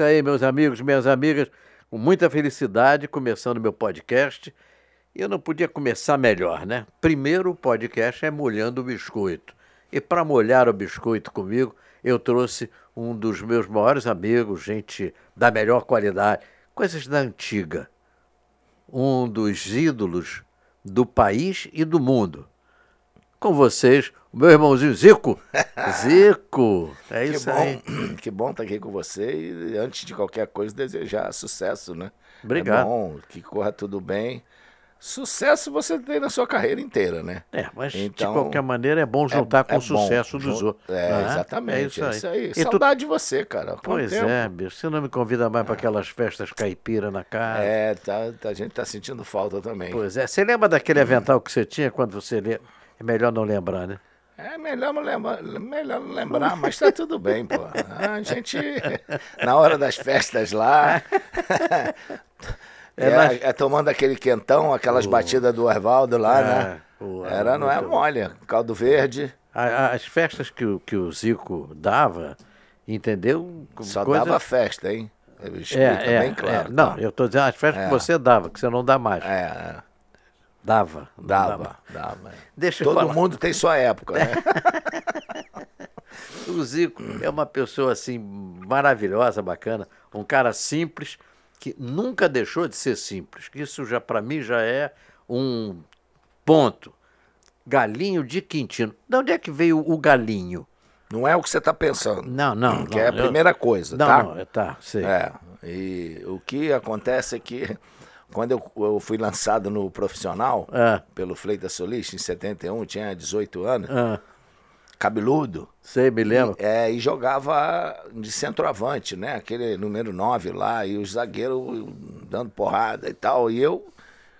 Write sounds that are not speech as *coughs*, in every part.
Isso aí, meus amigos, minhas amigas. Com muita felicidade, começando meu podcast. E eu não podia começar melhor, né? Primeiro, o podcast é Molhando o Biscoito. E para molhar o biscoito comigo, eu trouxe um dos meus maiores amigos, gente da melhor qualidade, coisas da antiga. Um dos ídolos do país e do mundo. Com vocês, o meu irmãozinho Zico. *laughs* Zico, é Que isso bom, aí. *clears throat* que bom estar aqui com você e antes de qualquer coisa desejar sucesso, né? Obrigado. É bom que corra tudo bem. Sucesso você tem na sua carreira inteira, né? É, mas de Então, qualquer maneira é bom juntar com é o sucesso bom. dos outros. É, né? exatamente. É isso aí. E tu- Saudade de você, cara. Pois tempo? é, bicho. Você não me convida mais para aquelas festas caipira na casa. É, tá, tá- a gente tá sentindo falta também. Pois é. Você lembra daquele avental que você tinha quando você lê? É melhor não lembrar, né? É melhor melhor lembrar mas tá tudo bem, pô. A gente, *laughs* na hora das festas lá, *laughs* É, é, é tomando aquele quentão, aquelas batidas do Oswaldo lá, né? É, pô, Era, não é mole, caldo verde, As festas que, o- que o Zico dava, entendeu? só Coisa- dava festa, hein? Explica É, é, bem claro. é. Não, tá? eu estou dizendo as festas que você dava, que você não dá mais. É, é, Dava. não dava, dava. Deixa eu Todo falar. mundo tem sua época, né? *laughs* O Zico é uma pessoa assim maravilhosa, bacana, um cara simples que nunca deixou de ser simples. Isso já para mim já é um ponto. Galinho de Quintino. De onde é que veio o galinho? Não é o que você tá pensando. Não, não. que não, é a eu- primeira coisa, Não, tá? não, é, tá, sei. É, e o que acontece é que quando eu, eu fui lançado no profissional, Ah. pelo Fleitas Solista, em 71, tinha 18 anos, Ah, cabeludo, sei, me lembro. é, e jogava de centroavante, né? Aquele número 9 lá, e os zagueiros dando porrada e tal, e eu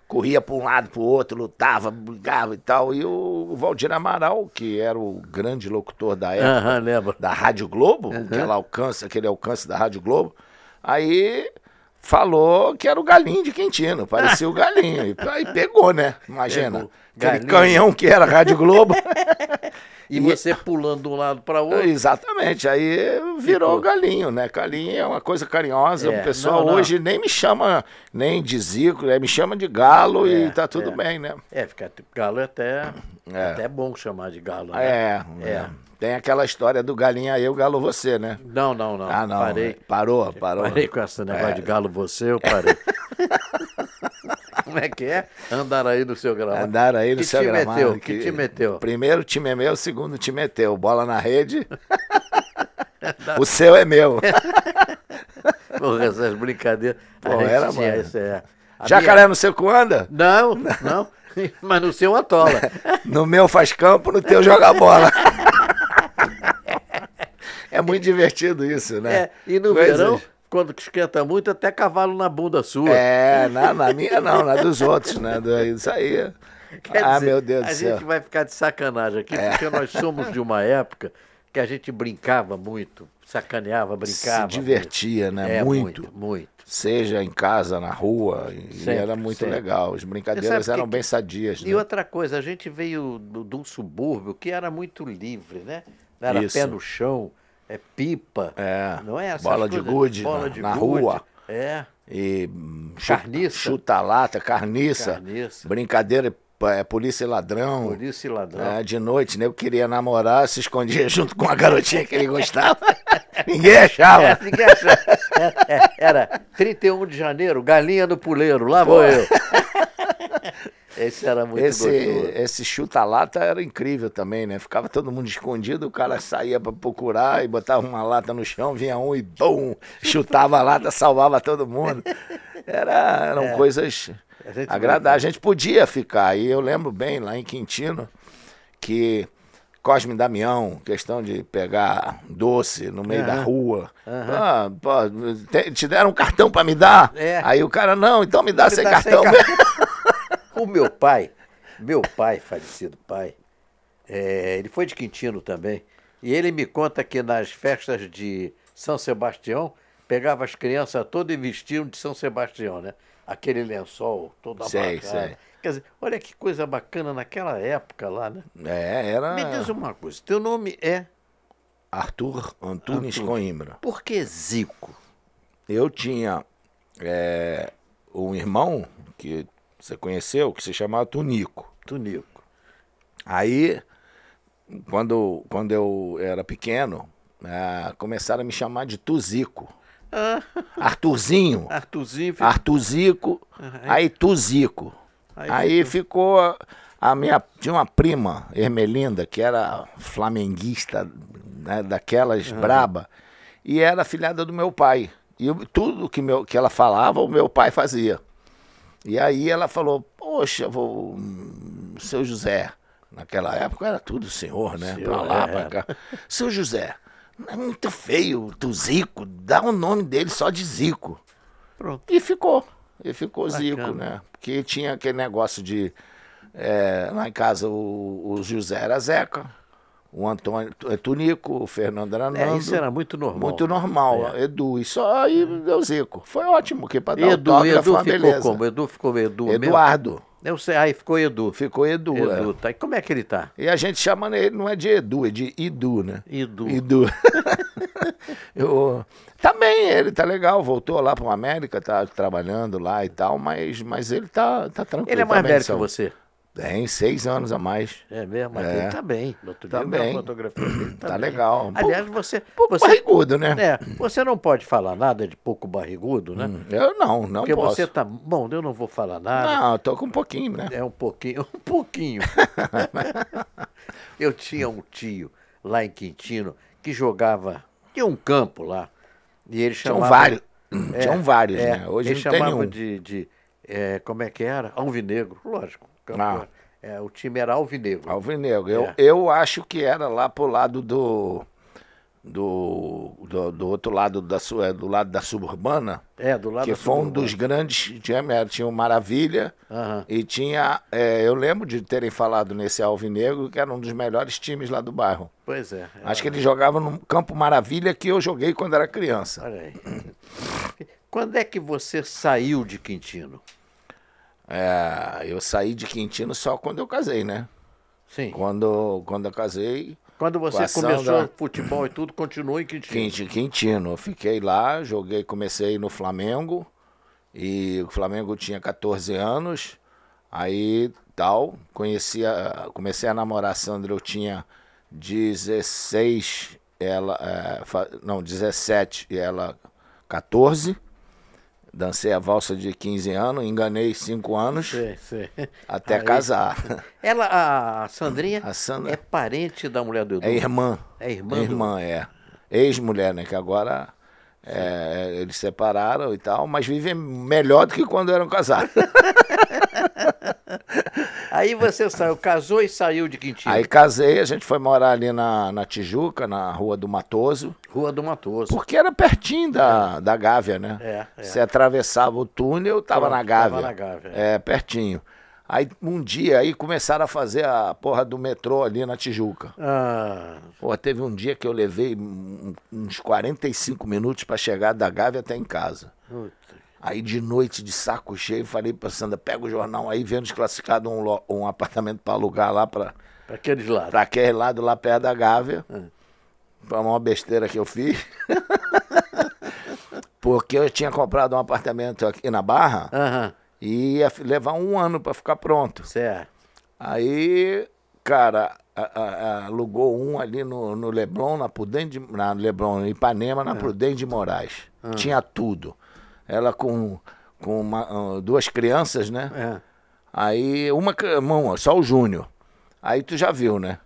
corria para um lado, para o outro, lutava, brigava e tal, e o Valdir Amaral, que era o grande locutor da época, Aham, lembro. da Rádio Globo, aquela alcance, aquele alcance da Rádio Globo. Aí falou que era o galinho de Quintino, parecia o galinho. E aí pegou, né? Imagina. Pegou. Aquele canhão que era a Rádio Globo. *laughs* E você pulando de um lado para outro. Exatamente, aí virou Ficou. galinho, né? Galinho é uma coisa carinhosa. É, o pessoal não, não. hoje nem me chama nem de Zico, né? me chama de galo É, e tá tudo é. bem, né? É, tipo galo é até, É. até bom chamar de galo. né? É, é. Tem aquela história do galinha eu, galo você, né? Não, não, não. Ah, não. Parei. Parou, parou. Parei com esse negócio É. de galo você, eu parei. *laughs* Como é que é? Andar aí no seu gramado. Andaram aí no que seu gramado. meteu? Que te meteu? Primeiro time é meu, segundo time é teu. Bola na rede. *laughs* o seu é meu. *laughs* Porra, essas brincadeiras. Pô, era, tinha mano. isso, é. A Jacaré minha- no seu cu anda? Não, não. Mas no seu atola. No meu faz campo, no teu joga bola. É muito divertido isso, né? É, e no Coisas- verão, quando esquenta muito, até cavalo na bunda sua. É, na, na minha não, na dos outros, né? Do- Isso aí. Quer ah, dizer, meu Deus a do céu. É. gente vai ficar de sacanagem aqui, porque nós somos de uma época que a gente brincava muito, sacaneava, brincava. Se divertia, muito. né? É, muito. muito. muito. Seja em casa, na rua, Sempre, era muito sempre. legal. As brincadeiras eram que- bem sadias, E né? outra coisa, a gente veio de um subúrbio que era muito livre, né? Era Isso. pé no chão, é pipa. É, Não é? Essas bola de gude na- de na rua. É, E Carniça. chuta-lata, carniça, Carniça. brincadeira, é, polícia e ladrão. polícia e ladrão. É, de noite, né? Eu queria namorar, se escondia *laughs* junto com a garotinha que ele gostava. *laughs* Ninguém achava. É, ninguém achava. É, é, era 31 de janeiro, galinha no puleiro, lá vou eu. *laughs* Esse era muito Esse, gostoso. esse chuta-lata era incrível também, né? Ficava todo mundo escondido, o cara saía pra procurar e botava uma lata no chão, vinha um e bum, chutava a lata, salvava todo mundo. Era, eram coisas É. A gente agradáveis. A gente podia ficar. E eu lembro bem lá em Quintino que Cosme Damião, questão de pegar doce no meio da Aham. rua. Ah, pô, te, te deram um cartão pra me dar? É. Aí o cara, não, então me dá Me sem dá sem cartão. O meu pai, meu pai, falecido pai, é, ele foi de Quintino também. E ele me conta que nas festas de São Sebastião, pegava as crianças todas e vestiam de São Sebastião, né? Aquele lençol todo Sei, amarrado. sei. Quer dizer, olha que coisa bacana naquela época lá, né? É, era Me diz uma coisa, teu nome é Arthur Antunes Arthur. Coimbra. por que Zico? eu tinha é, um irmão que você conheceu, que se chamava Tunico. Tunico. Aí, quando, quando eu era pequeno, é, começaram a me chamar de Tuzico. Ah, Arthurzinho. Arthurzinho. Artuzico, aí Tuzico. Aí Aí ficou a- a minha tinha uma prima, Ermelinda, que era flamenguista, né, daquelas braba, e era filhada do meu pai. E eu- tudo que, meu, que ela falava, o meu pai fazia. E aí ela falou: Poxa, vou, hum, seu José. Naquela época era tudo senhor, né? Senhor, pra lá, é. pra cá. Seu José, é muito feio, tu Zico, dá o nome dele só de Zico. Pronto. E ficou. E ficou Bacana. Zico, né? Porque tinha aquele negócio de. é, lá em casa o, o José era Zeca, o Antônio é Tunico, o Fernando era Nando. É, isso era muito normal. Muito normal, Edu. E só aí deu Zico. Foi ótimo, que para dar Edu, toque foi Edu uma ficou beleza. como? Edu ficou Edu mesmo? Eduardo. Eu sei, aí ficou Edu. Ficou Edu. Edu, é. tá. E como é que ele tá? E a gente chama ele, não é de Edu, é de Idu, né? Edu. Idu. *laughs* Eu, tá bem, ele tá legal, voltou lá para o América, tá trabalhando lá e tal, mas, mas ele tá, tá tranquilo. Ele é tá mais velho que você. Tem seis anos a mais. É mesmo, mas É. ele tá bem. No outro Tá eu bem. fotografia dele. Tá, Tá bem. legal. Aliás, você. Pouco você barrigudo, né? é, você não pode falar nada de pouco barrigudo, né? Eu não, não Porque posso. você tá. Bom, eu não vou falar nada. Não, eu tô com um pouquinho, né? É um pouquinho, *laughs* um pouquinho. *laughs* eu tinha um tio lá em Quintino que jogava. Tinha um campo lá. E ele Tinham chamava. vários. É, Tinham vários, é, né? Hoje ele não tem chamava nenhum. de. de é, como é que era? Alvinegro, lógico. Ah. era- é, o time era alvinegro. Alvinegro. Eu, É. eu acho que era lá pro lado do. Do, do, do outro lado da, é, do lado da suburbana, É, do lado que foi um suburbana. dos grandes. Tinha, tinha o Maravilha Aham. e tinha. é, eu lembro de terem falado nesse Alvinegro que era um dos melhores times lá do bairro. Pois é. Acho que ele jogava no Campo Maravilha que eu joguei quando era criança. Olha aí. *coughs* Quando é que você saiu de Quintino? É, eu saí de Quintino só quando eu casei, né? Sim. Quando, quando eu casei, Quando você Com começou Sandra. futebol e tudo, continuou em Quintino. Quinti- Quintino. Eu fiquei lá, joguei, comecei no Flamengo. E o Flamengo tinha 14 anos. Aí tal, conheci a- comecei a namorar a Sandra, eu tinha 16, ela, é, não, 17 e ela 14. Dancei a valsa de 15 anos, enganei 5 anos Sei, sei. até Aí- casar. Ela, a Sandrinha, A Sandra- é parente da mulher do Edu. É irmã. É irmã É do- irmã, é. Ex-mulher, né? Que agora é, eles separaram e tal, mas vivem melhor do que quando eram casados. *laughs* Aí você saiu, casou e saiu de Quintino. Aí casei, a gente foi morar ali na, na Tijuca, na Rua do Matoso, Rua do Matoso. porque era pertinho da, da Gávea, né? É, é. Você atravessava o túnel, tava Pronto, na Gávea. tava na Gávea, É, pertinho. Aí um dia aí começaram a fazer a porra do metrô ali na Tijuca. Ah, Pô, teve um dia que eu levei uns 45 minutos para chegar da Gávea até em casa. puta. Aí de noite, de saco cheio, falei pra Sandra, pega o jornal aí, vendo desclassificado um, um apartamento para alugar lá para pra aqueles lados. pra aquele lado lá perto da Gávea. Hum. Foi uma besteira que eu fiz. *laughs* Porque eu tinha comprado um apartamento aqui na Barra Aham, e ia levar um ano para ficar pronto. certo. Aí, cara, a- a- alugou um ali no, no Leblon, na Prudente, de- na Leblon, em Ipanema, na Prudente de Moraes. Tinha tudo. Ela com, com uma- ah, duas crianças, né? É. Aí, uma, mão, só o Júnior. Aí tu já viu, né?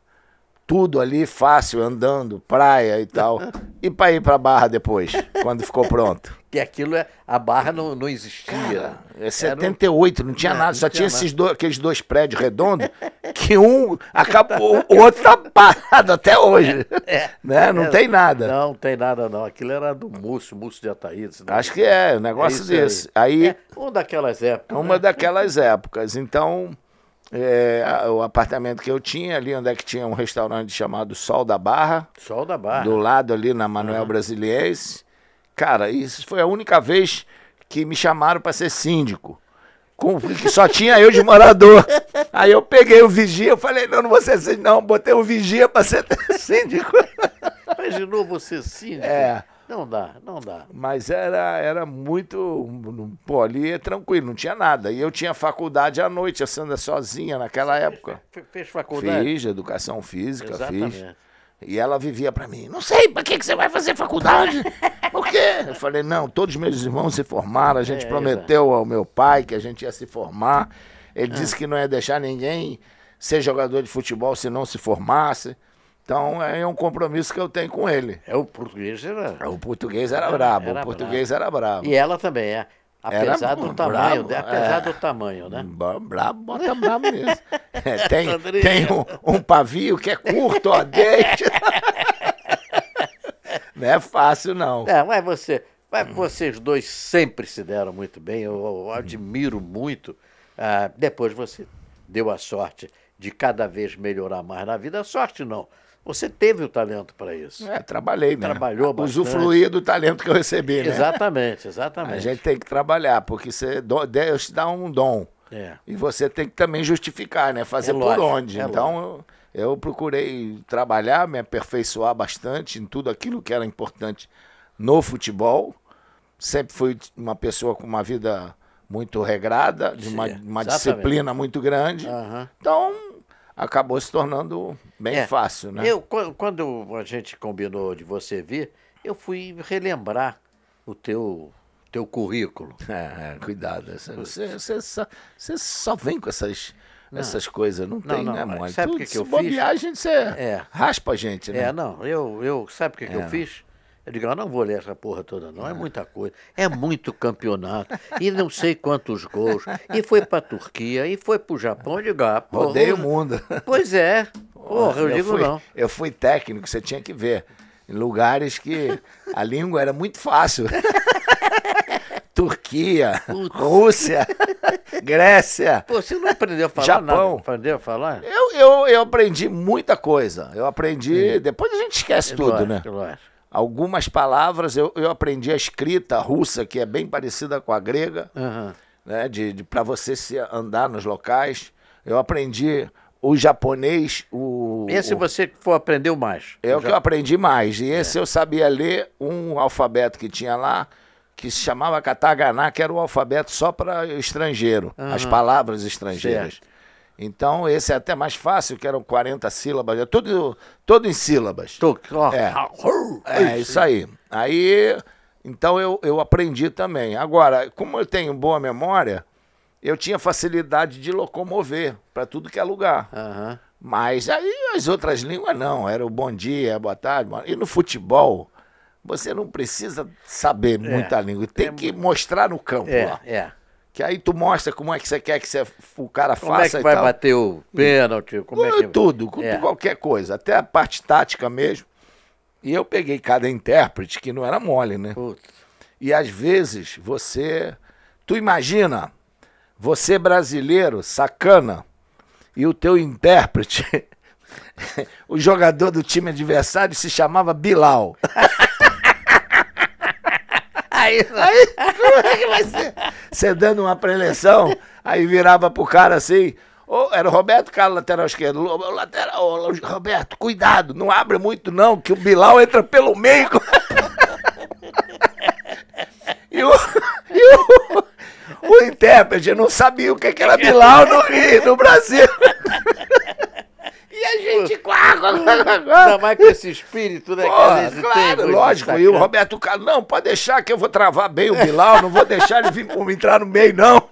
Tudo ali fácil, andando, praia e tal. E para ir pra Barra depois, quando ficou pronto? *laughs* Que aquilo é. A barra não, não existia. Cara, é Era um- 78, não tinha Não, nada, não só tinha tinha esses dois, aqueles dois prédios redondos, que um acabou, o outro tá parado até hoje. É. né? Não É, tem nada. Não, não tem nada, não. Aquilo era do Múcio, Múcio de Ataíde. Acho que é, negócio aí. desse. Aí, É, uma daquelas épocas. uma né? daquelas épocas. Então, é, a- o apartamento que eu tinha ali, onde é que tinha um restaurante chamado Sol da Barra, Sol da Barra. do lado ali na Manuel Brasiliense. Cara, isso foi a única vez que me chamaram para ser síndico. Com, que só tinha eu de morador. *laughs* Aí eu peguei o vigia, eu falei, não, não vou ser síndico, não, botei o vigia para ser *laughs* síndico. Imaginou você síndico? É. Não dá, não dá. Mas era, era muito. Pô, ali é tranquilo, não tinha nada. E eu tinha faculdade à noite, a Sandra sozinha naquela época. Fez, fez faculdade? Fiz, educação física, Exatamente. fiz. E ela vivia pra mim, não sei, pra que, que você vai fazer faculdade? Por quê? Eu falei, não, todos meus irmãos se formaram, a gente É, prometeu ao meu pai que a gente ia se formar. Ele Ah. disse que não ia deixar ninguém ser jogador de futebol se não se formasse. Então é um compromisso que eu tenho com ele. É o português era. O português era brabo, Era o português era brabo. E ela também é. Apesar Era do tamanho, de- apesar é. do tamanho, né? Bra- Brabo, bota brabo mesmo. *laughs* É, tem Sandrinha. tem um, um pavio que é curto, ó, deixa. *laughs* Não é fácil, não. É, mas você, mas vocês dois sempre se deram muito bem, eu, eu admiro muito. Ah, depois você deu a sorte de cada vez melhorar mais na vida. Sorte não, você teve o talento para isso. É, trabalhei, né? Trabalhou bastante. Usufruir do talento que eu recebi, né? Exatamente, A exatamente. gente tem que trabalhar, porque você, Deus te dá um dom. É. E você tem que também justificar, né? Fazer É lógico, por onde. é então, eu, eu procurei trabalhar, me aperfeiçoar bastante em tudo aquilo que era importante no futebol. Sempre fui uma pessoa com uma vida muito regrada, de uma, uma disciplina muito grande. Aham. Então, acabou se tornando bem É. fácil, né? Eu, quan- quando a gente combinou de você vir, eu fui relembrar o teu, teu currículo. *laughs* É, é, cuidado. Você, você, só, você só vem com essas, essas coisas. Não tem, não, né, mas mãe? sabe o que que se eu fiz? a gente você É. raspa a gente, né? É, não, eu, eu sabe o que, que eu É. fiz? Eu digo, eu não vou ler essa porra toda, não. É muita coisa. É muito campeonato. E não sei quantos gols. E foi pra Turquia, e foi pro Japão. Eu digo, ah, porra. Rodei o mundo. Pois é. Porra, eu, digo fui, não. Eu fui técnico, você tinha que ver. Em lugares que a língua era muito fácil. *laughs* Turquia, Rússia, Grécia. Pô, você não aprendeu a falar Japão. nada? Aprendeu a falar? Eu, eu, eu aprendi muita coisa. Eu aprendi. Depois a gente esquece tudo, Lógico, né? lógico. Algumas palavras, eu, eu aprendi a escrita russa, que é bem parecida com a grega, Aham. né? De, de, para você se andar nos locais. Eu aprendi o japonês, o. Esse o- você for aprendeu mais. É o que eu aprendi mais. É. E esse eu sabia ler um alfabeto que tinha lá, que se chamava Kataganá, que era o alfabeto só para estrangeiro, as palavras estrangeiras. Certo. Então, esse é até mais fácil, que eram 40 sílabas, é tudo, tudo em sílabas. É. ah, É, isso aí. Aí, então eu, eu aprendi também. Agora, como eu tenho boa memória, eu tinha facilidade de locomover para tudo que é lugar. Aham. Mas aí as outras línguas não, era o bom dia, boa tarde. boa- E no futebol, você não precisa saber muita língua, tem É que mostrar no campo É, lá. é. Que aí tu mostra como é que você quer que você, o cara Como faça é que vai tal. bater o pênalti? Como é que... Tudo, com É. qualquer coisa, até a parte tática mesmo. E eu peguei cada intérprete, que não era mole, né? Putz. E às vezes você. Tu imagina, você brasileiro, sacana, e o teu intérprete, *laughs* o jogador do time adversário se chamava Bilal. *laughs* Aí, *laughs* Aí, como é que vai ser? Você dando uma preleção, aí virava pro cara assim. ô, era o Roberto Carlos, lateral esquerdo. "Ô, Lateral, ô, Roberto, cuidado, não abre muito não, que o Bilal entra pelo meio. *laughs* E o, e o, o intérprete não sabia o que que era Bilal no no Brasil. *laughs* E a gente, quá. *laughs* Ainda mais com esse espírito, né? que vezes tem, claro, muito lógico. E o sacana. Roberto Carlos, não, pode deixar que eu vou travar bem o Bilal, não vou deixar ele vir *laughs* entrar no meio, não.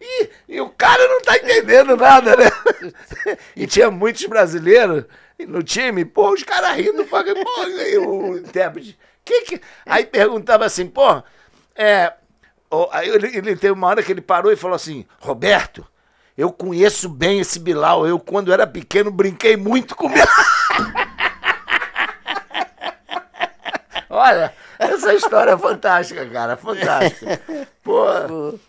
E, e o cara não tá entendendo nada, né? *laughs* E tinha muitos brasileiros no time, pô, os caras rindo, pô, e o intérprete. Que que... Aí perguntava assim, pô, é. ele, ele teve uma hora que ele parou e falou assim: Roberto, eu conheço bem esse Bilal. Eu, quando era pequeno, brinquei muito com Bilal. *laughs* Olha, essa história é fantástica, cara, fantástica. Pô,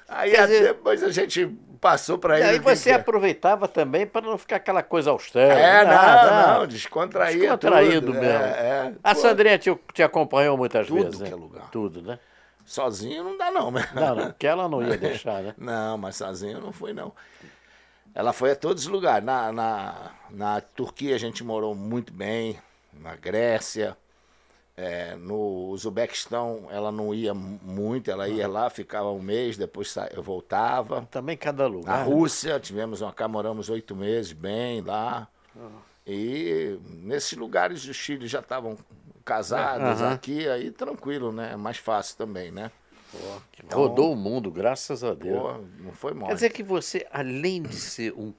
aí Quer a- dizer- depois a gente passou pra E ele. que você que aproveitava também para não ficar aquela coisa austera. É, não, não, não, descontraído. Descontraído tudo, mesmo. É, é. A Pô, Sandrinha te, te acompanhou muitas Tudo vezes. que né? é lugar. Tudo, né? Sozinho não dá, não, né? Não, não, porque ela não ia *laughs* deixar, né? Não, mas sozinho eu não fui, não. Ela foi a todos os lugares. Na, na, na Turquia a gente morou muito bem, na Grécia. É, no Uzbequistão ela não ia muito, ela ia lá, ficava um mês, depois sa... eu voltava. Também cada lugar. Na? Rússia, tivemos uma cá, moramos oito meses, bem lá. E nesses lugares os filhos já estavam casados Aham. aqui, aí tranquilo, né? Mais fácil também, né? Pô, que Rodou o mundo, graças a Deus. Pô, não foi mole. Quer dizer que você, além de ser um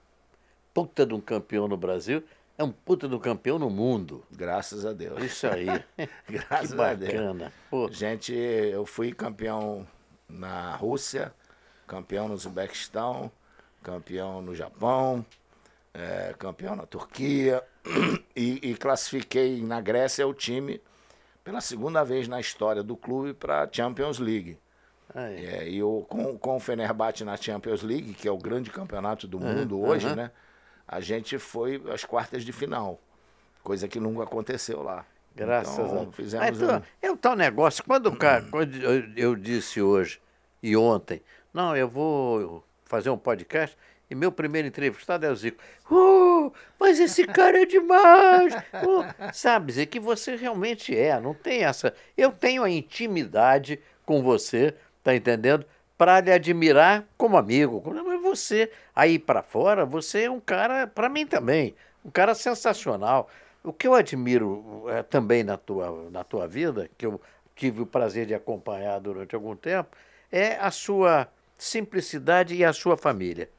puta de um campeão no Brasil, é um puta de um campeão no mundo. Graças a Deus. Isso aí. *laughs* que Graças a Deus. bacana. Gente, eu fui campeão na Rússia, campeão no Uzbequistão, campeão no Japão, eh, campeão na Turquia *clears throat* e, e classifiquei na Grécia o time pela segunda vez na história do clube para a Champions League. É, e eu, com, com o Fenerbahçe na Champions League, que é o grande campeonato do mundo hoje, aham. né? A gente foi às quartas de final, coisa que nunca aconteceu lá. Graças então, a Deus. Fizemos Mas, um- É o tal negócio, quando o cara, quando eu, eu disse hoje e ontem, não, eu vou fazer um podcast e meu primeiro entrevistado é o Zico. Uh, mas esse cara é demais! *laughs* Uh, sabe, Zé, que você realmente é, não tem essa. Eu tenho a intimidade com você, tá entendendo? Para lhe admirar como amigo, mas você aí para fora, você é um cara, para mim também, um cara sensacional. O que eu admiro eh, também na tua, na tua vida, que eu tive o prazer de acompanhar durante algum tempo, é a sua simplicidade e a sua família.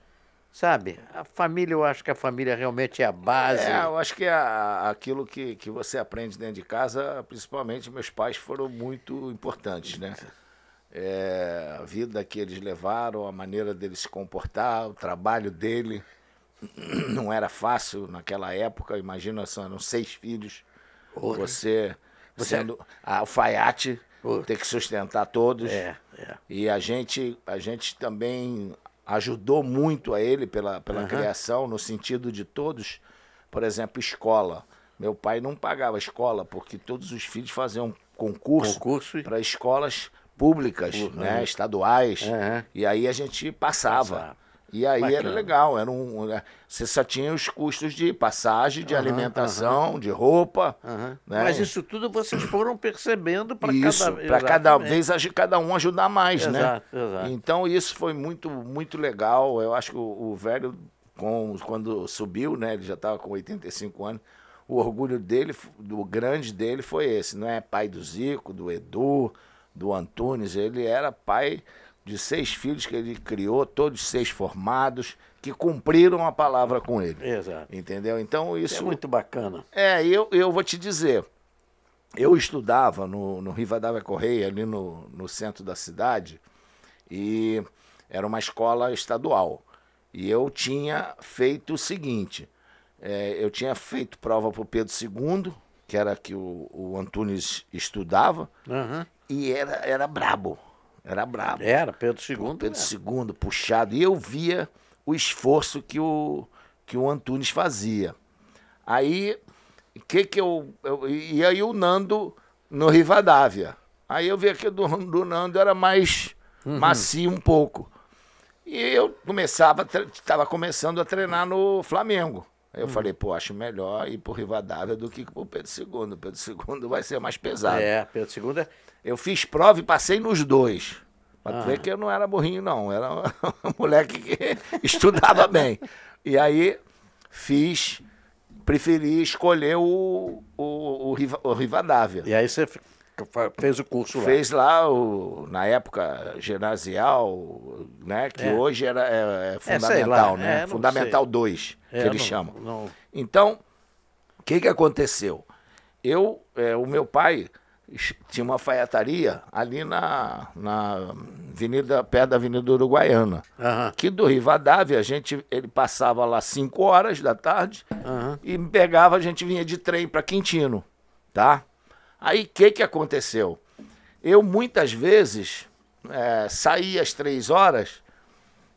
Sabe? A família, eu acho que a família realmente é a base. É, eu acho que a- aquilo que, que você aprende dentro de casa, principalmente meus pais foram muito importantes, né? É, a vida que eles levaram, a maneira deles se comportar, o trabalho dele. *clears throat* Não era fácil naquela época, imagina, só eram seis filhos. Você, sendo alfaiate, Porra. ter que sustentar todos. É, é. E a gente, a gente também ajudou muito a ele pela, pela Aham. criação, no sentido de todos, por exemplo, escola. Meu pai não pagava escola, porque todos os filhos faziam concurso, Concurso e- para escolas públicas, Uhum. né, estaduais. Aham. E aí a gente passava. E aí era Bacana. legal, era um, né, você só tinha os custos de passagem, de Aham, alimentação, de roupa. Né? Mas isso tudo vocês foram percebendo para cada para cada vez cada um ajudar mais, né? Exato, exato. Então isso foi muito, muito legal. Eu acho que o, o velho, com, quando subiu, né? Ele já estava com 85 anos. O orgulho dele, do grande dele, foi esse. Não é pai do Zico, do Edu, do Antunes. Ele era pai de seis filhos que ele criou, todos seis formados, que cumpriram a palavra com ele. Exato. Entendeu? Então Isso isso é muito bacana. é, eu, eu vou te dizer. Eu estudava no, no Rivadavia Correia, ali no, no centro da cidade, e era uma escola estadual. E eu tinha feito o seguinte: é, eu tinha feito prova para o Pedro II, que era que o, o Antunes estudava, Aham. E era, era brabo. Era brabo. Era, Pedro II. Pedro era. II puxado. E eu via o esforço que o, que o Antunes fazia. Aí, que que eu, eu. E aí o Nando no Rivadavia. Aí eu vi que o do, do Nando era mais macio um pouco. E eu começava, estava começando a treinar no Flamengo. Aí eu falei, pô, acho melhor ir pro Rivadavia do que pro Pedro II. O Pedro II vai ser mais pesado. É, Pedro II. Eu fiz prova e passei nos dois. Pra tu Ah. ver que eu não era burrinho, não. Era um *laughs* moleque que *laughs* estudava bem. E aí fiz, preferi escolher o, o, o, o Rivadavia. E aí você fez o curso lá. Fez lá, o, na época, ginasial, né? Que É. hoje era, é, é sei fundamental, lá, né? é, fundamental sei. 2, É, que eles não- chamam. não- Então, o que, que aconteceu? Eu, é, o meu pai tinha uma alfaiataria ali na, na avenida, perto da Avenida Uruguaiana. Aham. Aqui do Rivadavia, a gente, ele passava lá 5 horas da tarde Aham. e me pegava, a gente vinha de trem para Quintino, tá? Aí, o que, que aconteceu? Eu, muitas vezes, é, saía às três horas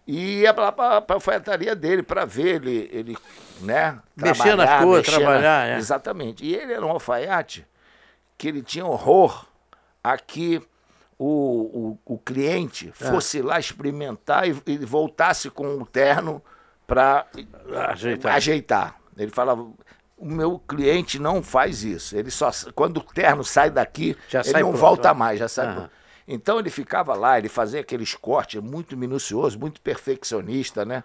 e ia lá para a alfaiataria dele para ver ele, ele né? Mexer nas trabalhar, coisas, mexer na- trabalhar, é. Exatamente. E ele era um alfaiate que ele tinha horror a que o, o, o cliente É. fosse lá experimentar e, e voltasse com o terno para Ajeitar. ajeitar. Ele falava, o meu cliente não faz isso. Ele só quando o terno sai daqui, Já ele sai não pronto, volta ó. mais, já sai. Pronto. Então ele ficava lá, ele fazia aqueles cortes muito minucioso, muito perfeccionista, né?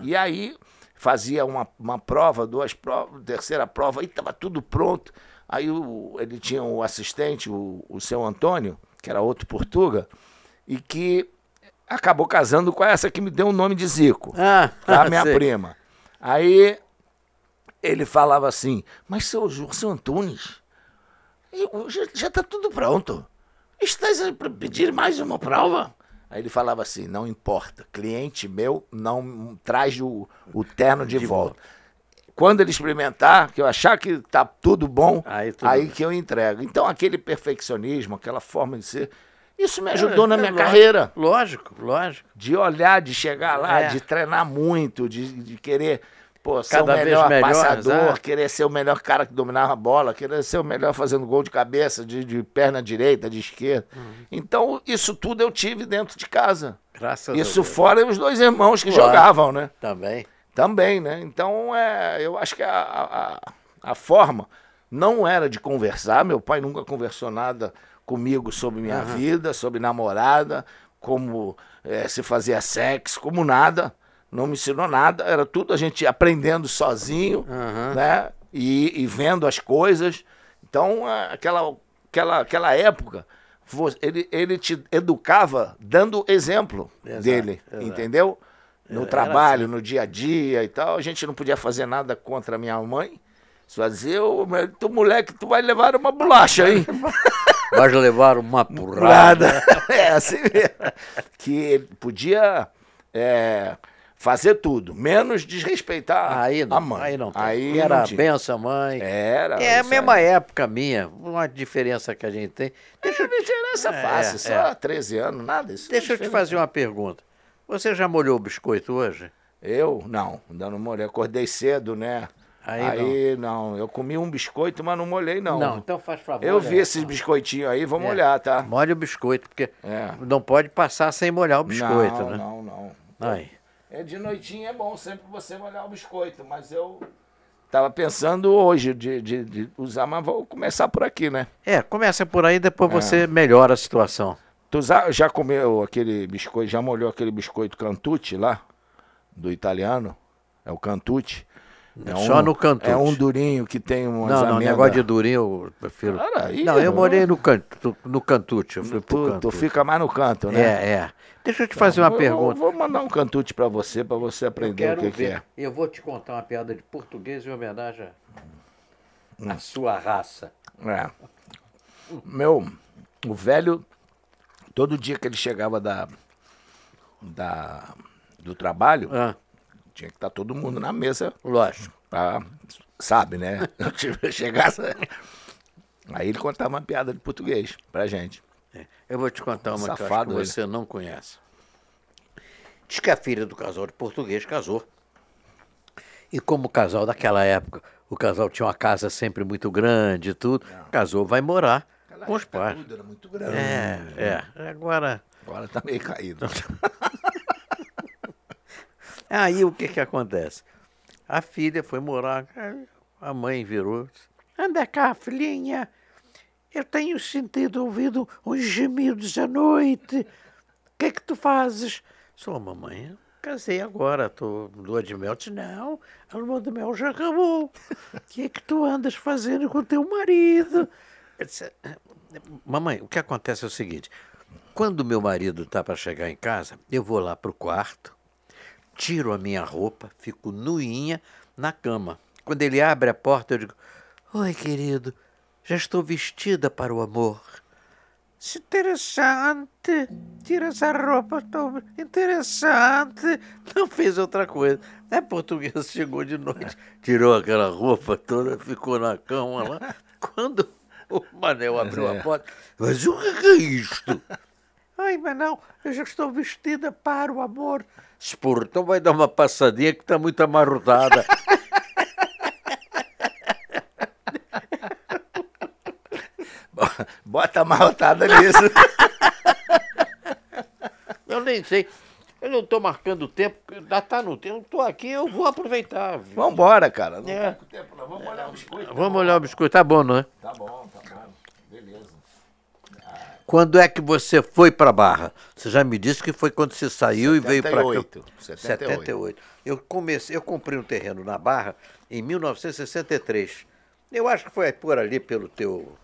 E aí fazia uma, uma prova, duas provas, terceira prova, aí estava tudo pronto. Aí o- ele tinha o assistente, o, o seu Antônio, que era outro Portuga, e que acabou casando com essa que me deu o nome de Zico Ah, tá? *laughs* Minha sei. prima. Aí ele falava assim, mas seu, seu Antunes, eu- já, já tá tudo pronto. Estás a pedir mais uma prova? Aí ele falava assim, não importa, cliente meu não traz o, o terno de, volta. Quando ele experimentar, que eu achar que tá tudo bom, Aí aí, tudo bem. que eu entrego. Então aquele perfeccionismo, aquela forma de ser, isso me ajudou na É, minha lógico, carreira Lógico, lógico. de olhar, de chegar lá, É. de treinar muito, de, de querer pô, ser Cada o melhor melhor, passador, querer ser o melhor cara que dominava a bola, querer ser o melhor fazendo gol de cabeça, de, de perna direita, de esquerda. Uhum. Então, isso tudo eu tive dentro de casa. Graças Isso a Deus. fora os dois irmãos que Claro. jogavam, né? Também. Também, né? Então, é, eu acho que a, a, a forma não era de conversar. Meu pai nunca conversou nada comigo sobre minha vida, sobre namorada, como eh, se fazia sexo, como nada. Não me ensinou nada. Era tudo a gente aprendendo sozinho, Aham. né? E, e vendo as coisas. Então, é, aquela, aquela, aquela época, ele, ele te educava dando exemplo Exato, dele, exato. entendeu? No Era trabalho, assim. no dia a dia e tal. A gente não podia fazer nada contra a minha mãe. Só dizer, ô, tu moleque, tu vai levar uma bolacha, hein? *laughs* Vais levar uma porrada. *laughs* É assim mesmo. Que ele podia é, fazer tudo, menos desrespeitar Aí não, a mãe. aí não. tem. Aí era não tinha. benção, mãe. Era. É a mesma aí. época minha, uma diferença que a gente tem. Deixa, eu- Diferença É, fácil, só é. 13 anos, nada. Isso deixa é eu te fazer uma pergunta. Você já molhou o biscoito hoje? Eu, não, ainda não molhei. Acordei cedo, né? Aí não. eu comi um biscoito, mas não molhei, não. então faz favor. Eu vi olha. esses biscoitinhos aí, vou É. molhar, tá? Molha o biscoito, porque É. não pode passar sem molhar o biscoito, não, né? não, não. Aí. É de noitinha é bom sempre você molhar o biscoito, mas eu tava pensando hoje de, de, de usar, mas vou começar por aqui, né? É, começa por aí, É. depois você melhora a situação. Tu já, comeu aquele biscoito, já molhou aquele biscoito Cantucci lá, do italiano? É o Cantucci. É Só no Cantucci. É um durinho que tem umas não, não, amêndoas. negócio de durinho eu prefiro. Cara, não, eu ó. molhei no, cantu, no Cantucci, eu fui pro Tu, tu Cantucci. fica mais no canto, né? É, é. Deixa eu te fazer uma Vou- pergunta. Vou, mandar um Cantucci pra você, pra você Eu aprender o que, que é. Eu vou te contar uma piada de português em homenagem Hum. à sua raça. É. Meu, o velho, todo dia que ele chegava da, da, do trabalho, Ah, tinha que estar todo mundo na mesa lógico. pra, sabe, né? *laughs* Chegasse. Aí ele contava uma piada de português pra gente. É, Eu vou te contar uma que Safado que ele. você não conhece. Diz que a filha do casal de português casou. E como o casal daquela época, o casal tinha uma casa sempre muito grande e tudo, casou, vai morar com os pais. Tudo era muito grande. É, é. Agora, Agora tá meio caído. *laughs* aí o que que acontece? A filha foi morar, a mãe virou, anda cá, filhinha, eu tenho sentido, ouvido uns gemidos à noite, o que é que tu fazes? Sou mamãe, casei agora, tô lua de mel. Disse, não, a lua de mel já acabou. O que é que tu andas fazendo com teu marido? Eu disse, mamãe, o que acontece é o seguinte, quando meu marido está para chegar em casa, eu vou lá pro quarto, tiro a minha roupa, fico nuinha na cama. Quando ele abre a porta, eu digo, oi, querido, já estou vestida para o amor. É Interessante. Tira essa roupa, tô... interessante. Não fez outra coisa. É português, chegou de noite, tirou aquela roupa toda, ficou na cama lá. Quando o Manel abriu É. a porta, mas o que é isto? *laughs* Ai, Manel, eu já estou vestida para o amor. Esporro, então vai dar uma passadinha que está muito amarrotada. *laughs* Bota a maltada nisso. *laughs* Eu nem sei. Eu não estou marcando o tempo, já está no tempo. Estou aqui, eu vou aproveitar. viu? Vambora, cara. Não É. tá com tempo, não. Vamos olhar o biscoito? Vamos molhar o biscoito, tá bom, não é? Tá bom, tá. Quando é que você foi para Barra? Você já me disse que foi quando você saiu e veio para cá. 78, 78. Eu comecei, eu comprei um terreno na Barra em 1963. Eu acho que foi por ali pelo teu.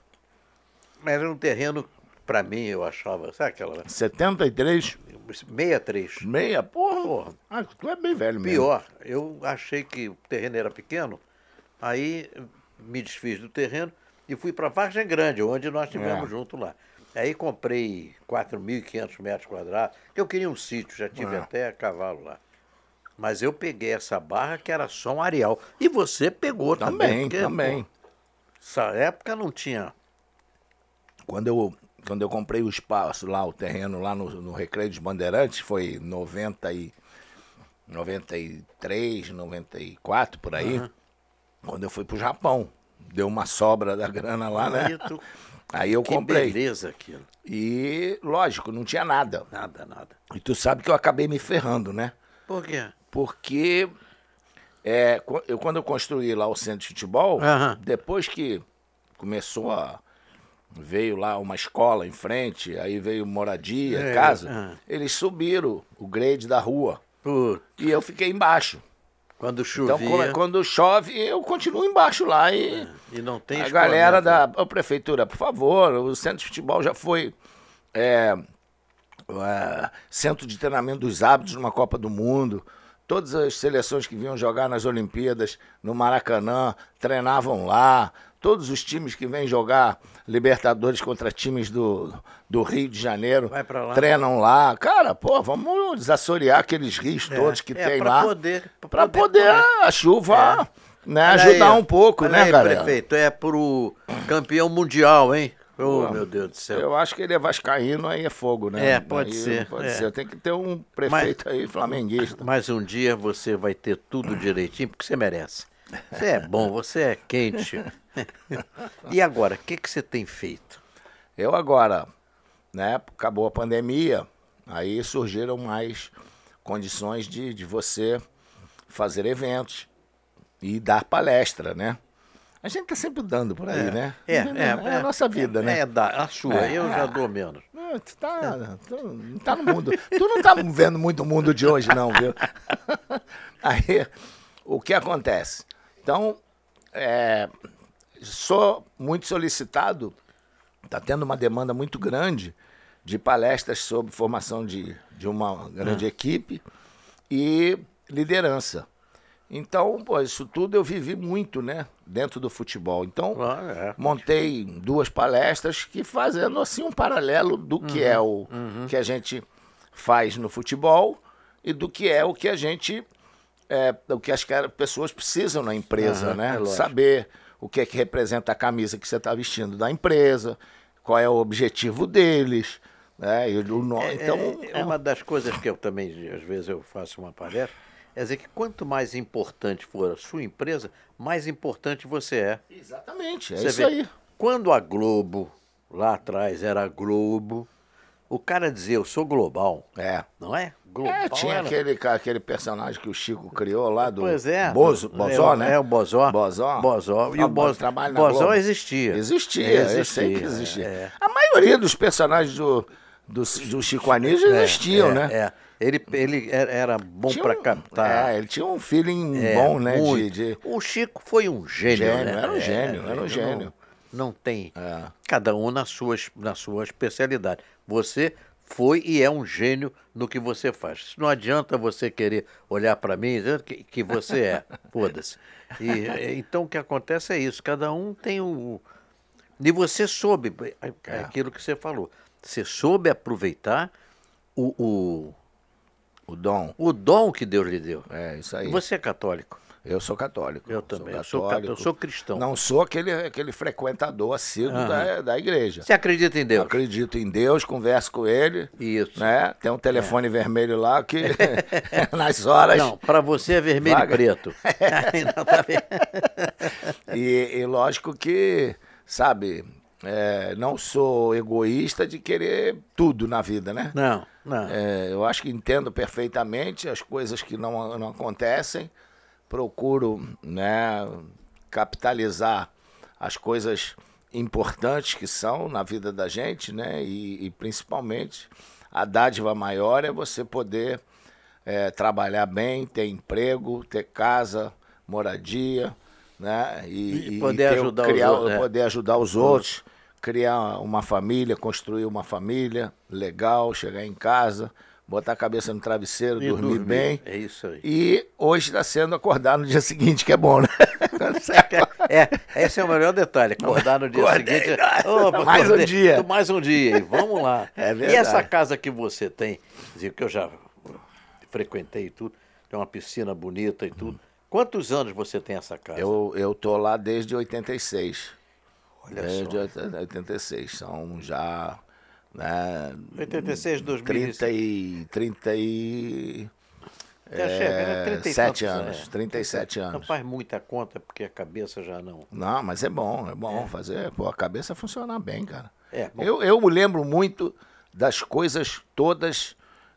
Mas era um terreno para mim, eu achava, sabe aquela 73? 63. Meia? Porra. Porra. Ah, tu é bem velho mesmo. Pior, eu achei que o terreno era pequeno, aí me desfiz do terreno e fui para Vargem Grande, onde nós estivemos É. junto lá. Aí comprei 4.500 metros quadrados, que eu queria um sítio, já tive É. até cavalo lá. Mas eu peguei essa barra que era só um areal. E você pegou também. Também, porque, também. pô, essa época não tinha. Quando eu, quando eu comprei o espaço lá, o terreno lá no, no Recreio dos Bandeirantes, foi 90 e, 93, 94, por aí. Quando eu fui pro Japão. Deu uma sobra da grana lá, né? *laughs* Aí eu que comprei. beleza aquilo. E, lógico, não tinha nada. Nada, nada. E tu sabe que eu acabei me ferrando, né? Por quê? Porque é, eu, quando eu construí lá o centro de futebol, depois que começou a. Veio lá uma escola em frente, aí veio moradia, É, casa. aham. Eles subiram o grade da rua. Pô, E eu fiquei embaixo. Quando Então, chovia quando, quando chove, eu continuo embaixo lá. E e não tem a galera da prefeitura, por favor, o centro de futebol já foi é, é, centro de treinamento dos hábitos numa Copa do Mundo. Todas as seleções que vinham jogar nas Olimpíadas no Maracanã treinavam lá. Todos os times que vêm jogar Libertadores contra times do, do Rio de Janeiro lá. treinam lá. Cara, pô, vamos desassorear aqueles rios É, todos que é, tem pra lá. poder- pra Pra poder poder a chuva né, Olha ajudar aí, um pouco, né, aí, galera? prefeito, é pro campeão mundial, hein? Oh, meu Deus do céu. Eu acho que ele é vascaíno, aí é fogo, né? É, pode Aí ser, Pode é. ser. Tem que ter um prefeito aí flamenguista. Mas um dia você vai ter tudo direitinho, porque você merece. Você é bom, você é quente. *laughs* e agora, o que, que você tem feito? Eu agora, né, acabou a pandemia, aí surgiram mais condições de, de você fazer eventos e dar palestra, né? A gente tá sempre dando por aí, né? É, é, a nossa vida, é, né? É, da, a sua, É, eu é. já dou menos. Não, tu tá, tu não tá no mundo. Tu não tá vendo muito o mundo de hoje, não, viu? *laughs* Aí, o que acontece? Então, é, sou muito solicitado, está tendo uma demanda muito grande de palestras sobre formação de, de uma grande equipe e liderança. Então, pô, isso tudo eu vivi muito, né? Dentro do futebol. Então, Ah, é. montei duas palestras que fazendo assim um paralelo do que é o que a gente faz no futebol e do que é o que a gente é, o que as pessoas precisam na empresa, Aham, né? é. Saber o que é que representa a camisa que você está vestindo da empresa, qual é o objetivo deles, né? É, então é, é uma das coisas que eu também, às vezes, eu faço uma palestra, é dizer que quanto mais importante for a sua empresa, mais importante você é. exatamente é Você isso vê, aí. Quando a Globo, lá atrás, era a Globo, o cara dizia, eu sou global, É. não é? Global É, tinha era- aquele, aquele personagem que o Chico criou lá do Pois é. Bozo, Bozó, é, né? É o Bozó. Bozó. Bozó. E o Bozó, trabalha na Bozó Globo. existia. Existia, eu sei Existia, que existia. é. A maioria dos personagens do, do, do Chico Anísio É, existiam, é, né? É. Ele, ele era- bom Tinha para um- captar. É, ele tinha um feeling É, bom, né? De, de- O Chico foi um gênio, Gênio, né? era um gênio, era um não- gênio. Não, tem. É. Cada um na sua, na sua especialidade. Você foi e é um gênio no que você faz. Não adianta você querer olhar para mim e dizer que, que você é. *laughs* Foda-se. E, é, então o que acontece é isso. Cada um tem o. E você soube é É. aquilo que você falou. Você soube aproveitar o, o, o dom. o dom que Deus lhe deu. É, isso aí. Você é católico. Eu sou católico. Eu também. Eu sou, ca- eu sou cristão. Não sou aquele, aquele frequentador assíduo da, da igreja. Você acredita em Deus? Acredito em Deus, converso com ele. Isso. Né? Tem um telefone vermelho lá que *laughs* *laughs* nas horas. Não, para você é vermelho Vaga. e preto. *laughs* Ainda tá? E, e lógico que, sabe, é, não sou egoísta de querer tudo na vida, né? não, não. É, eu acho que entendo perfeitamente as coisas que não, não acontecem, procuro né, capitalizar as coisas importantes que são na vida da gente, né? E, e principalmente a dádiva maior é você poder é, trabalhar bem, ter emprego, ter casa, moradia, né? E, e poder, ter, ajudar, criar, os, outros, poder ajudar os outros, criar uma família, construir uma família legal, chegar em casa, botar a cabeça no travesseiro, dormir, dormir, bem. É isso aí. E hoje está sendo acordar no dia seguinte, que é bom, né? *laughs* é, esse é o melhor detalhe, acordar no dia Acordei, seguinte. *laughs* Oh, mais um dia. Mais um dia, e vamos lá. *laughs* É verdade. E essa casa que você tem, que eu já frequentei e tudo, tem uma piscina bonita e tudo. Quantos anos você tem essa casa? Eu, eu tô lá desde 86. Olha desde só. 86. São já. Né, 86, 2000. 30 e. 30 e. Já chega, né? 30 e 7 tantos, anos, é. 37 Não anos. faz muita conta porque a cabeça já não. Não, mas é bom, é bom fazer. Pô, a cabeça funciona bem, cara. É, bom. Eu, eu me lembro muito das coisas todas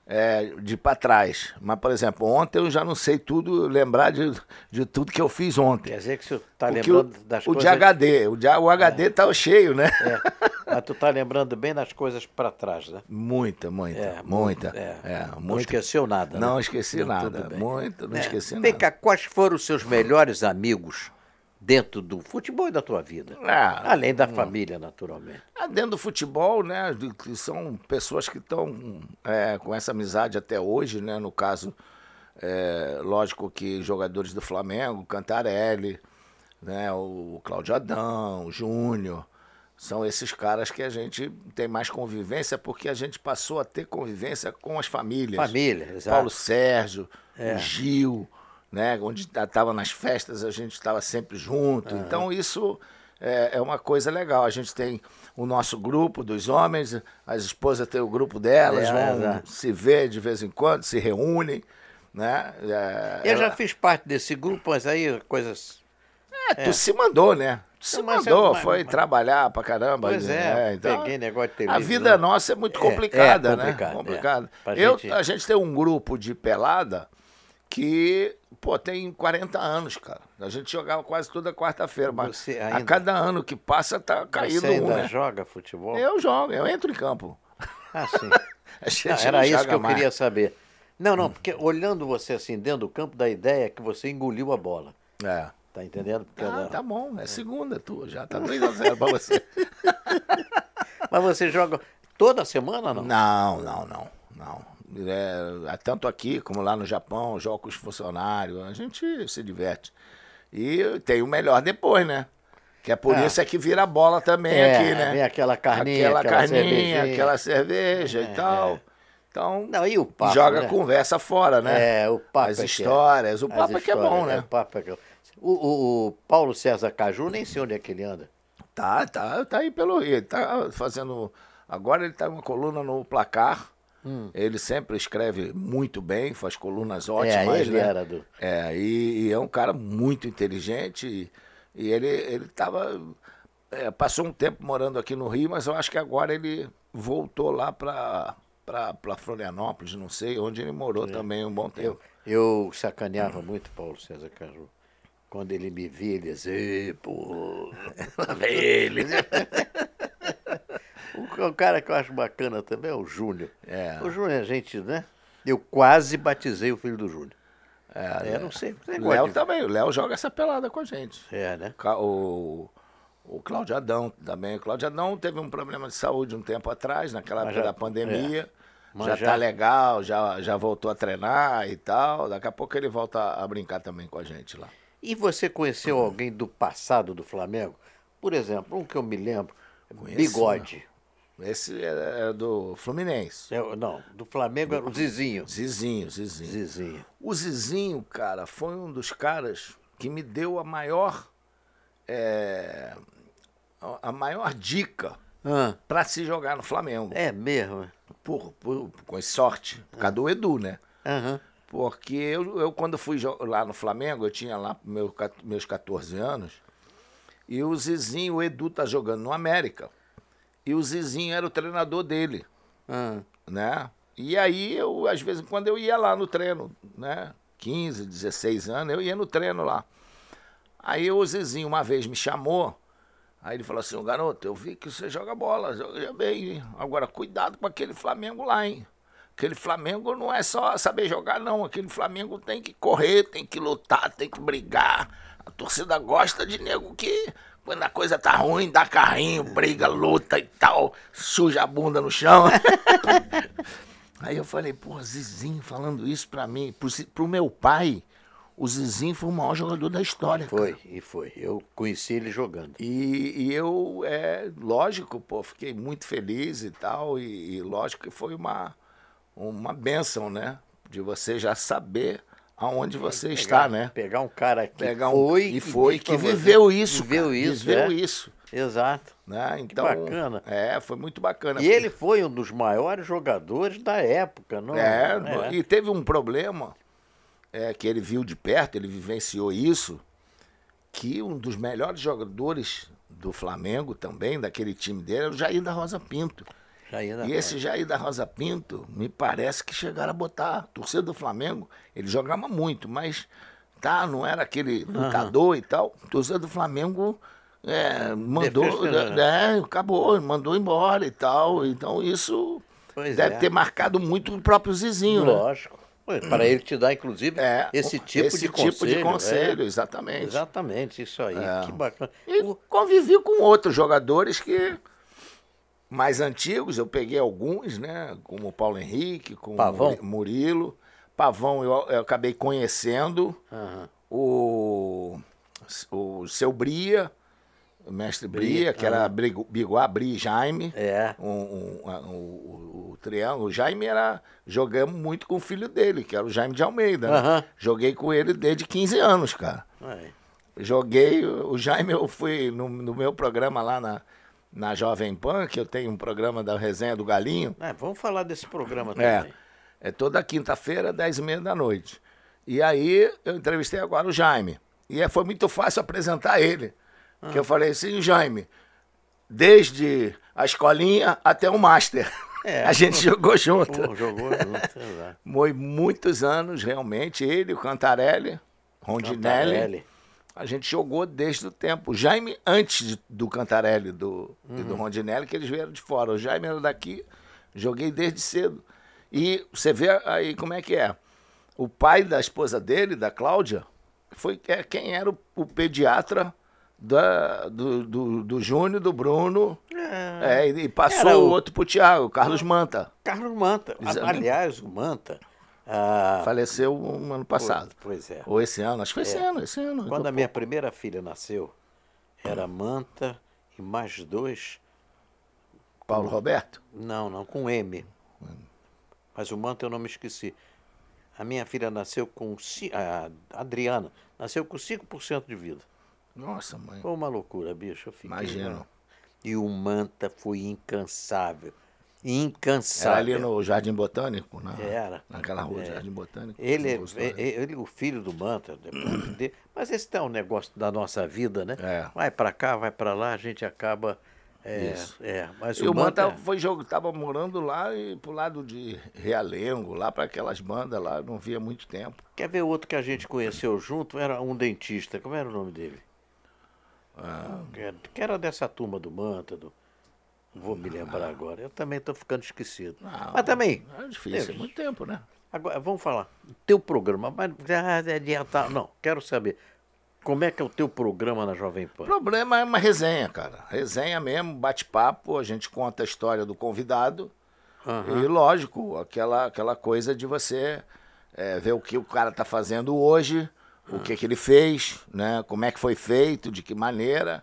é, de para trás. Mas, por exemplo, ontem eu já não sei tudo, lembrar de, de tudo que eu fiz ontem. Quer dizer que você está Porque lembrando o, das o coisas. de HD, o, de, o HD tá cheio, né? É, mas tu tá lembrando bem das coisas para trás, né? Muita, muita, É, muita. é. É, Não muita. esqueceu nada. Não né? esqueci Não, nada. Muito, não É, esqueci Vem nada. cá, quais foram os seus melhores amigos dentro do futebol e da tua vida? Ah, Além da família, naturalmente. Ah, Dentro do futebol, né, são pessoas que estão é, com essa amizade até hoje, né, no caso, é, lógico que jogadores do Flamengo, Cantarelli, né, o Cláudio Adão, o Júnior, são esses caras que a gente tem mais convivência porque a gente passou a ter convivência com as famílias. Família, exato. Paulo Sérgio, É. o Gil, né? Onde estava nas festas, a gente estava sempre junto. Então, isso é, é uma coisa legal. A gente tem o nosso grupo dos homens, as esposas têm o grupo delas, É, vão exato. se ver de vez em quando, se reúnem. Né? É, Eu já ela- fiz parte desse grupo, mas aí coisas. é, tu se mandou, né? Tu se mas mandou, mas- foi mas- trabalhar pra caramba. Pois né? é, Então, peguei negócio de A vida nossa é muito É, complicada, é né? é. Pra Eu, gente- A gente tem um grupo de pelada que, pô, tem 40 anos, cara. A gente jogava quase toda quarta-feira, mas Você a ainda- cada ano que passa tá caindo Você ainda um, né? joga futebol? Eu jogo, eu entro em campo. Ah, sim. *laughs* A Não, era não isso que eu mais. queria saber. Não, não, porque olhando você assim dentro do campo, dá a ideia que você engoliu a bola. É. Tá entendendo? Porque Ah, ela- tá bom, é segunda tua, já tá 2 a 0 pra você. *laughs* Mas você joga toda semana não? Não, não, não, não. É, tanto aqui como lá no Japão, jogo com os funcionários, a gente se diverte. E tem o melhor depois, né? Que é por É. isso é que vira bola também É, aqui, né? vem aquela carninha, aquela, aquela carninha, cervejinha. aquela cerveja É, e tal. é. Então, Não, e o papo, joga né? conversa fora, né? É, o papo As é é. histórias, o papo é que é bom, né? o é é- O, o- Paulo César Caju, nem sei onde é que ele anda. Tá, tá, tá aí pelo Rio. Ele tá fazendo. Agora ele tá uma coluna no placar. Ele sempre escreve muito bem, faz colunas ótimas. Hum. é, ele né? era do. É, e, e é um cara muito inteligente. E, e ele, ele tava. é, passou um tempo morando aqui no Rio, mas eu acho que agora ele voltou lá para para Florianópolis, não sei, onde ele morou também um bom tempo. Eu, eu sacaneava muito Paulo César Caju. Quando ele me via, ele dizia, "Ê, pô. *laughs* Lá vem ele. *laughs* O, cara que eu acho bacana também é o Júnior. É. O Júnior é gente, né? Eu quase batizei o filho do Júnior. É, É, não sei. O Léo de- também, o Léo joga essa pelada com a gente. É, né? O, o Cláudio Adão também. O Cláudio Adão teve um problema de saúde um tempo atrás, naquela Mas época já- da pandemia. Mas Já, já- tá legal, já, já voltou a treinar e tal. Daqui a pouco ele volta a brincar também com a gente lá. E você conheceu alguém do passado do Flamengo? Por exemplo, um que eu me lembro, Conheço, Bigode. Esse é, é do Fluminense. É, não, do Flamengo era o Zizinho. Zizinho, Zizinho. Zizinho. O Zizinho, cara, foi um dos caras que me deu a maior. é, a- maior dica Ah, pra se jogar no Flamengo. é mesmo? Por, por, com sorte, por causa do Edu, né? Aham. Porque eu, eu quando fui lá no Flamengo, eu tinha lá meu, meus 14 anos, e o Zizinho, o Edu tá jogando no América, e o Zizinho era o treinador dele, Ah, né? E aí, eu, às vezes, quando eu ia lá no treino, né? 15, 16 anos, eu ia no treino lá. Aí o Zizinho uma vez me chamou, aí ele falou assim, "Ô, garoto, eu vi que você joga bola, joga bem, hein? agora cuidado com aquele Flamengo lá, hein? Aquele Flamengo não é só saber jogar, não. Aquele Flamengo tem que correr, tem que lutar, tem que brigar. A torcida gosta de nego que, quando a coisa tá ruim, dá carrinho, briga, luta e tal, suja a bunda no chão. *laughs* Aí eu falei, pô, Zizinho falando isso pra mim, pro, pro meu pai, o Zizinho foi o maior jogador da história. cara. Foi, e foi. Eu conheci ele jogando. E, e eu, é lógico, pô, fiquei muito feliz e tal, e, e lógico que foi uma, uma benção, né? De você já saber aonde você está, né? Pegar um cara que Pegar um, foi e foi, que viveu isso. Viveu cara, isso, Viveu é. isso. Exato. Né? Então, bacana. É, foi muito bacana. E ele foi um dos maiores jogadores da época, não É, e teve um problema é, que ele viu de perto, ele vivenciou isso, que um dos melhores jogadores do Flamengo também, daquele time dele, era o Jair da Rosa Pinto. Jair E esse Jair da Rosa Pinto, me parece que chegaram a botar. A torcida do Flamengo, ele jogava muito, mas tá, não era aquele lutador e tal. A torcida do Flamengo é, mandou. Defenestrou, né, acabou, mandou embora e tal. Então isso Pois deve é. ter marcado muito o próprio Zizinho, né? Lógico. Ué, Para ele te dar, inclusive, É, esse tipo esse de tipo conselho. de conselho, é. exatamente. Exatamente, isso aí. É. Que bacana. E O- convivi com outros jogadores que mais antigos, eu peguei alguns, né? Como o Paulo Henrique, como o Pavão? Muri- Murilo. Pavão eu, eu acabei conhecendo. Aham. O, o seu Bria, o mestre Bria, Bria, que era Brigo- Biguá, Bria e Jaime. É. Um, um- a- o, o- o triângulo. O Jaime era. Jogamos muito com o filho dele, que era o Jaime de Almeida. né? Joguei com ele desde 15 anos, cara. Joguei, o Jaime, eu fui no, no meu programa lá na, na Jovem Pan, que eu tenho um programa da Resenha do Galinho. É, vamos falar desse programa É, também. é toda quinta-feira, 10 e meia da noite. E aí eu entrevistei agora o Jaime. E é- foi muito fácil apresentar ele. Ah. Que eu falei assim, Jaime, desde a escolinha até o Master. É. *laughs* A gente jogou junto. Pô, jogou junto, exato. Foi muitos anos, realmente. Ele, o Cantarelli, Rondinelli. Cantarelli. A gente jogou desde o tempo. O Jaime, antes de- do Cantarelli do, e do Rondinelli, que eles vieram de fora. O Jaime era daqui, joguei desde cedo. E você vê aí como é que é. O pai da esposa dele, da Cláudia, foi é, quem era o, o pediatra da, do, do, do Júnior, do Bruno. É, e, e passou o outro pro Thiago, o Carlos Manta. Carlos Manta. Aliás, o Manta. Ah, Faleceu um ano passado. Pois é. Ou esse ano, acho que foi esse ano, esse ano. Quando a minha primeira filha nasceu, era Manta e mais dois. Paulo Roberto? Não, não, com M. Mas o Manta eu não me esqueci. A minha filha nasceu com. A Adriana nasceu com 5% de vida. Nossa, mãe. Foi uma loucura, bicho. Eu fiquei, Imagino. E o Manta foi incansável. Era Incansável. ali no Jardim Botânico, na, Era. naquela rua É. Jardim Botânico. Ele, é- é- né? ele, o filho do Manta, *clears throat* mas esse tá um negócio da nossa vida, né? É. Vai pra cá, vai pra lá, a gente acaba. É, Isso. é, mas E o Manta Manta. foi jogo, tava morando lá e pro lado de Realengo, lá para aquelas bandas lá, não via muito tempo. Quer ver outro que a gente conheceu junto? Era um dentista. Como era o nome dele? Ah, Que era, que era dessa turma do Manta, do. Não vou me lembrar agora. Eu também estou ficando esquecido. não, mas também. É difícil, é muito tempo, né? Agora, vamos falar. Teu programa, mas já adiantar. Não, quero saber. Como é que é o teu programa na Jovem Pan? O problema é uma resenha, cara. Resenha mesmo, bate-papo, a gente conta a história do convidado. Aham. E lógico, aquela, aquela coisa de você é, ver o que o cara tá fazendo hoje, o que, que ele fez, né? Como é que foi feito, de que maneira.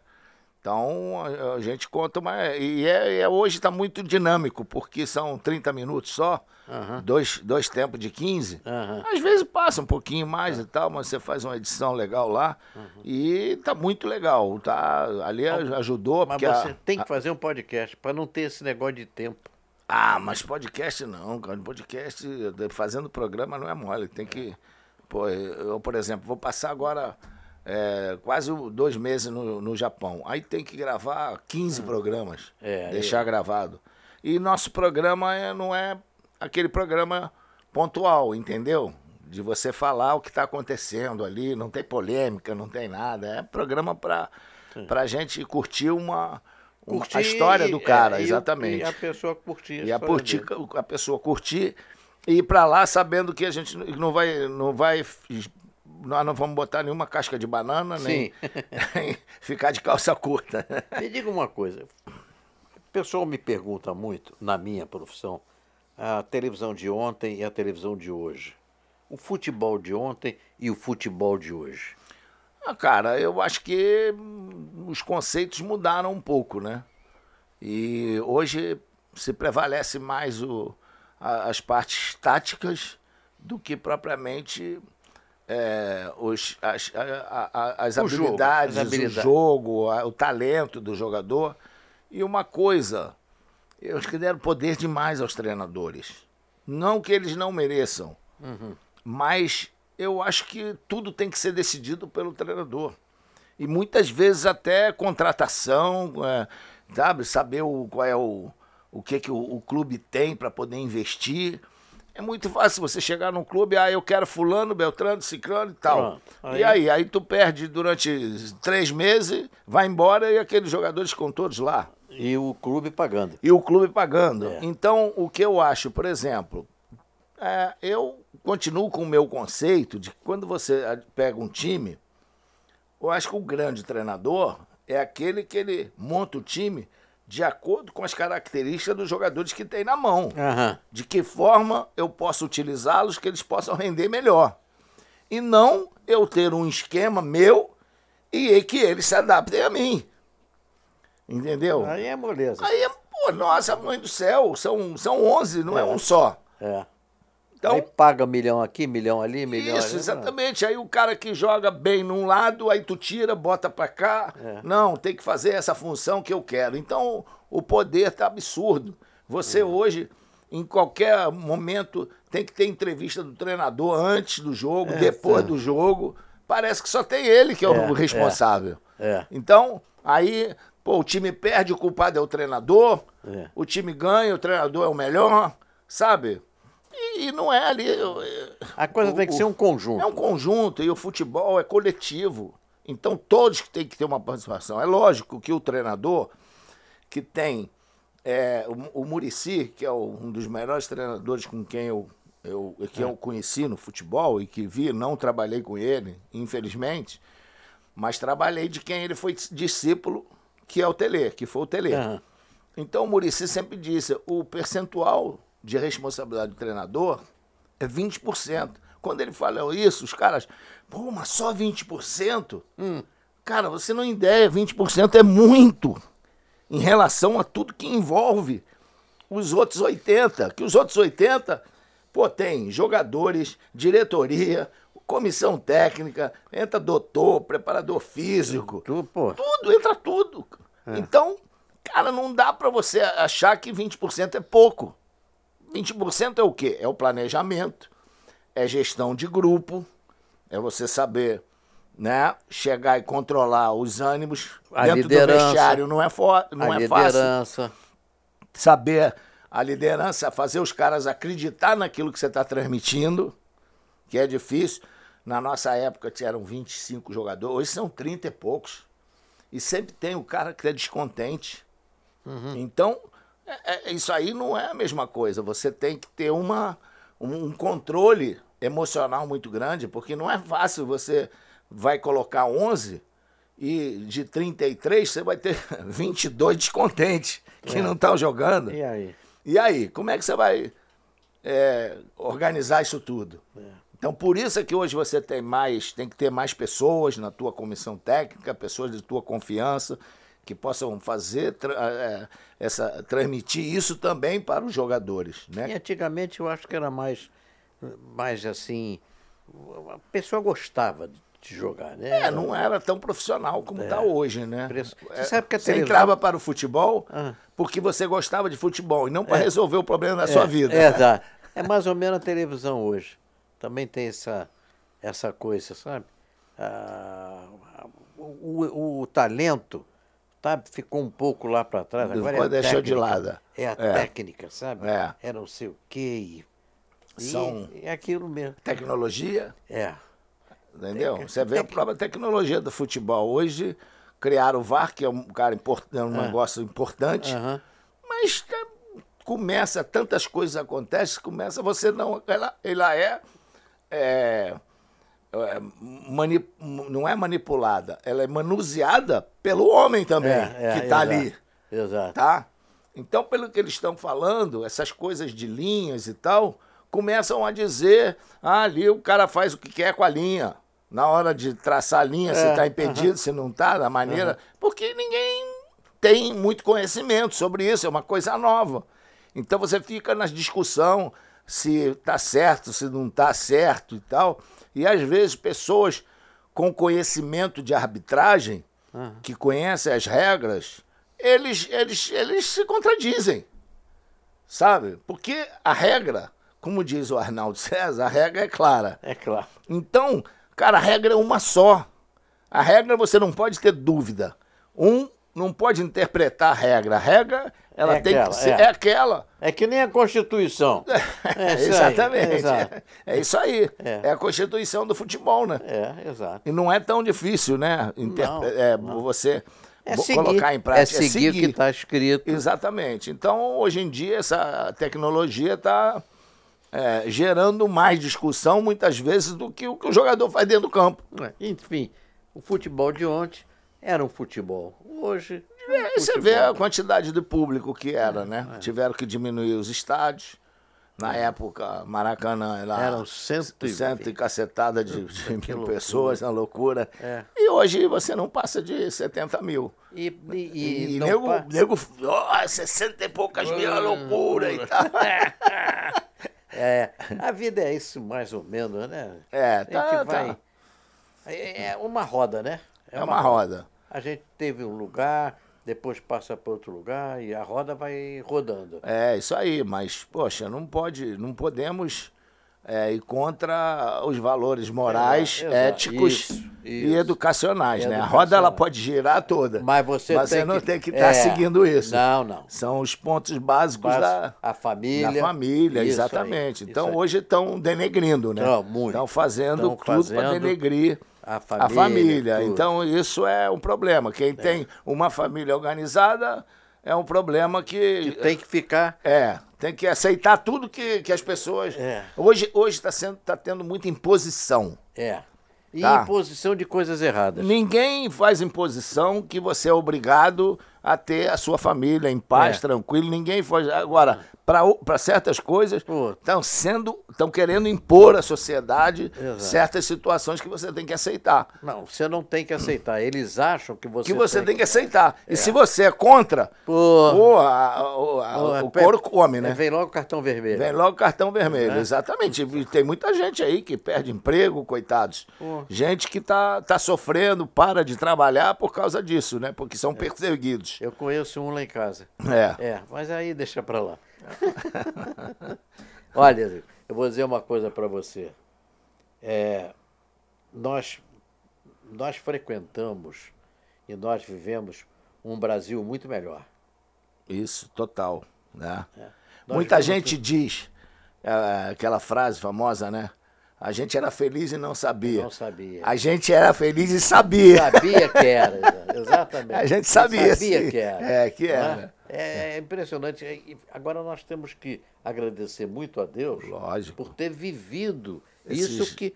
Então a, gente conta uma. E é, é- hoje está muito dinâmico, porque são 30 minutos só, Aham. dois, dois tempos de 15. Aham. Às vezes passa um pouquinho mais e tal, mas você faz uma edição legal lá. E tá muito legal. Tá, ali ajudou. Mas porque a- você tem que fazer um podcast para não ter esse negócio de tempo. ah, mas podcast não, cara. Podcast, eh, fazendo programa não é mole. Tem que. Pô, eu, por exemplo, vou passar agora eh, quase dois meses no, no Japão. Aí tem que gravar 15 programas. É, deixar gravado. E nosso programa é, não é aquele programa pontual, entendeu? de você falar o que está acontecendo ali, não tem polêmica, não tem nada. É programa para a gente curtir uma, uma Curtir a história do cara, é, exatamente. E a pessoa curtir. E a, curtir, dele. a pessoa curtir e ir pra lá sabendo que a gente não vai. Não vai nós não vamos botar nenhuma casca de banana, nem, *laughs* nem ficar de calça curta. Me diga uma coisa. O pessoal me pergunta muito, na minha profissão, a televisão de ontem e a televisão de hoje. O futebol de ontem e o futebol de hoje. Ah, cara, eu acho que os conceitos mudaram um pouco, né? E hoje se prevalece mais o, as partes táticas do que propriamente é, os, as, a- a- as O jogo, habilidades, as habilidades. o jogo, a- o talento do jogador. E uma coisa, eu acho que deram poder demais aos treinadores. Não que eles não mereçam, mas eu acho que tudo tem que ser decidido pelo treinador. E muitas vezes até contratação, é, sabe, saber o, qual é o, o que, que o, o clube tem para poder investir. É muito fácil você chegar num clube, ah, eu quero fulano, beltrano, ciclano e tal. Pronto. Aí- E aí, aí tu perde durante três meses, vai embora e aqueles jogadores ficam todos lá E o clube pagando. e o clube pagando. É. Então, o que eu acho, por exemplo, é, eu continuo com o meu conceito de que quando você ah, pega um time, eu acho que o grande treinador é aquele que ele monta o time de acordo com as características dos jogadores que tem na mão. Aham. De que forma eu posso utilizá-los que eles possam render melhor. E não eu ter um esquema meu e que eles se adaptem a mim. Entendeu? Aí é moleza. Aí, é, pô, nossa, mãe do céu, são, são 11, não é, um só. É. Então, Aí paga milhão aqui, milhão ali, milhão isso, ali. exatamente. Aí o cara que joga bem num lado, aí tu tira, bota pra cá. É. Não, tem que fazer essa função que eu quero. Então, o poder tá absurdo. Você Uhum. hoje, em qualquer momento, tem que ter entrevista do treinador antes do jogo, É, depois tá. do jogo. Parece que só tem ele que é, É, o responsável. É. Então, aí, pô, o time perde, o culpado é o treinador. É. O time ganha, o treinador é o melhor, sabe? E, e não é ali. A coisa o- tem que ser um conjunto. É um conjunto e o futebol é coletivo. Então todos têm que ter uma participação. É lógico que o treinador que tem é, o, o Murici, que é o- um dos melhores treinadores com quem eu, eu, que eu conheci no futebol e que vi, não trabalhei com ele, infelizmente, mas trabalhei de quem ele foi discípulo, que é o Tele, que foi o Tele. Aham. Então o Murici sempre disse, o percentual de responsabilidade do treinador é 20%. Quando ele falou isso, os caras, pô, mas só 20%? Cara, você não tem ideia, 20% é muito em relação a tudo que envolve os outros 80. Que os outros 80, pô, tem jogadores, diretoria, comissão técnica, entra doutor, preparador físico, Tu, pô, tudo, entra tudo. Então, cara, não dá pra você achar que 20% é pouco. 20% é o quê? É o planejamento, é gestão de grupo, é você saber, né, chegar e controlar os ânimos A dentro liderança. do vestiário não é, não a é fácil liderança. saber a liderança, fazer os caras acreditar naquilo que você está transmitindo, que é difícil. Na nossa época eram 25 jogadores, hoje são 30 e poucos. E sempre tem o cara que é descontente. Então, é- é- isso aí não é a mesma coisa. Você tem que ter uma, um, um controle emocional muito grande, porque não é fácil você vai colocar 11 e de 33 você vai ter *laughs* 22 descontentes que É. não estão jogando. E aí? E aí, como é que você vai é, organizar isso tudo? Então, por isso é que hoje você tem mais, tem que ter mais pessoas na tua comissão técnica, pessoas de tua confiança, que possam fazer, tra- é, essa, transmitir isso também para os jogadores, E né? antigamente eu acho que era mais, mais assim, a pessoa gostava de jogar, né? É, não era tão profissional como está hoje, né? Preço- Você É, sabe que a você televisão- entrava para o futebol Ah. porque você gostava de futebol e não para resolver o problema da sua vida. É, tá. é mais ou menos a televisão hoje. Também tem essa, essa coisa, sabe? Ah, o, o- o talento tá, ficou um pouco lá para trás. Agora é Ficou- a deixou de técnica. lado. É a É. técnica, sabe? É. É não sei o quê. e- E São é aquilo mesmo. tecnologia, É. entendeu? Tec- Você vê a tec- própria tecnologia do futebol. Hoje criaram o VAR, que é um cara import- é um Ah. negócio importante, mas é, começa, tantas coisas acontecem, começa, você não. Ela, ela é. é, é, mani- não é manipulada, ela é manuseada pelo homem também, É, é, que está ali. Exato. tá? Então, pelo que eles estão falando, essas coisas de linhas e tal, começam a dizer, ah, ali o cara faz o que quer com a linha. Na hora de traçar a linha, se É, está impedido, se não está, da maneira. Porque ninguém tem muito conhecimento sobre isso, é uma coisa nova. Então você fica na discussão se está certo, se não está certo e tal. E às vezes pessoas com conhecimento de arbitragem, Aham. que conhecem as regras, eles, eles, eles se contradizem. Sabe? Porque a regra, como diz o Arnaldo César, a regra é clara. É claro. Então, cara, a regra é uma só. A regra você não pode ter dúvida. Um não pode interpretar a regra. A regra, ela É tem aquela, que ser. é. É, aquela. É que nem a Constituição. *laughs* É Exatamente. É, isso aí. É. É. a constituição do futebol, né? É, exato. E não é tão difícil, né? Interpre- Não, é, não. Você É seguir, colocar em é prática. seguir o que está escrito. Exatamente. Então, hoje em dia, essa tecnologia está gerando mais discussão, muitas vezes, do que o que o jogador faz dentro do campo. É, Enfim, o futebol de ontem era um futebol. Hoje. É É, você vê a quantidade de público que era, É, né? Tiveram que diminuir os estádios. Na época, Maracanã lá. Eram cento e- cento e cacetada de, *laughs* de mil pessoas, uma loucura. É. E hoje você não passa de 70 mil. E, e, E, nego, pa- nego, ó, 60 e poucas mil é loucura e tal. *laughs* É, a vida é isso mais ou menos, né? É, A gente tá, vai. tá. É é uma roda, né? É uma roda. A gente teve um lugar, depois passa para outro lugar e a roda vai rodando. É, isso aí, mas, poxa, não pode, não podemos é, ir contra os valores morais, exato. éticos Isso, e isso. educacionais, né? A roda ela pode girar toda, Mas você, mas tem você não que... tem que estar É, seguindo isso. Não, não. São os pontos básicos da, a família. da família, exatamente. aí, então aí. hoje estão denegrindo, né? Não, muito. Estão fazendo Tão tudo para denegrir a a família. família. tudo. É. Então isso é um problema. Quem tem uma família organizada é um problema Que que tem que ficar. é, tem que aceitar tudo que, que as pessoas. É. Hoje hoje está sendo tá tendo muita imposição. É. E Tá. imposição de coisas erradas. Ninguém faz imposição que você é obrigado a ter a sua família em paz, É. tranquilo. Ninguém faz. Agora, para certas coisas, estão sendo. estão querendo impor à sociedade Exato. certas situações que você tem que aceitar. Não, você não tem que aceitar. Eles acham que você que você tem, que aceitar. E se você é contra, Pô. pô, a- o, a- Pô, o pe- couro come, né? Vem logo o cartão vermelho. Vem logo o cartão vermelho, Né? exatamente. E tem muita gente aí que perde emprego, coitados. Pô. Gente que tá, tá sofrendo, para de trabalhar por causa disso, né? Porque são perseguidos. Eu conheço um lá em casa. É. É, mas aí deixa pra lá. *laughs* Olha, eu vou dizer uma coisa pra você. É, nós, nós frequentamos e nós vivemos um Brasil muito melhor. Isso, total. Né? É. Muita gente diz é, aquela frase famosa, né? A gente era feliz e não sabia. Não sabia. A gente era feliz e sabia. Sabia que era, exa- *laughs* exatamente. A gente sabia, Sabia sim. que era. É, que era. É, é impressionante. E Agora nós temos que agradecer muito a Deus Lógico. por ter vivido Esses- isso que,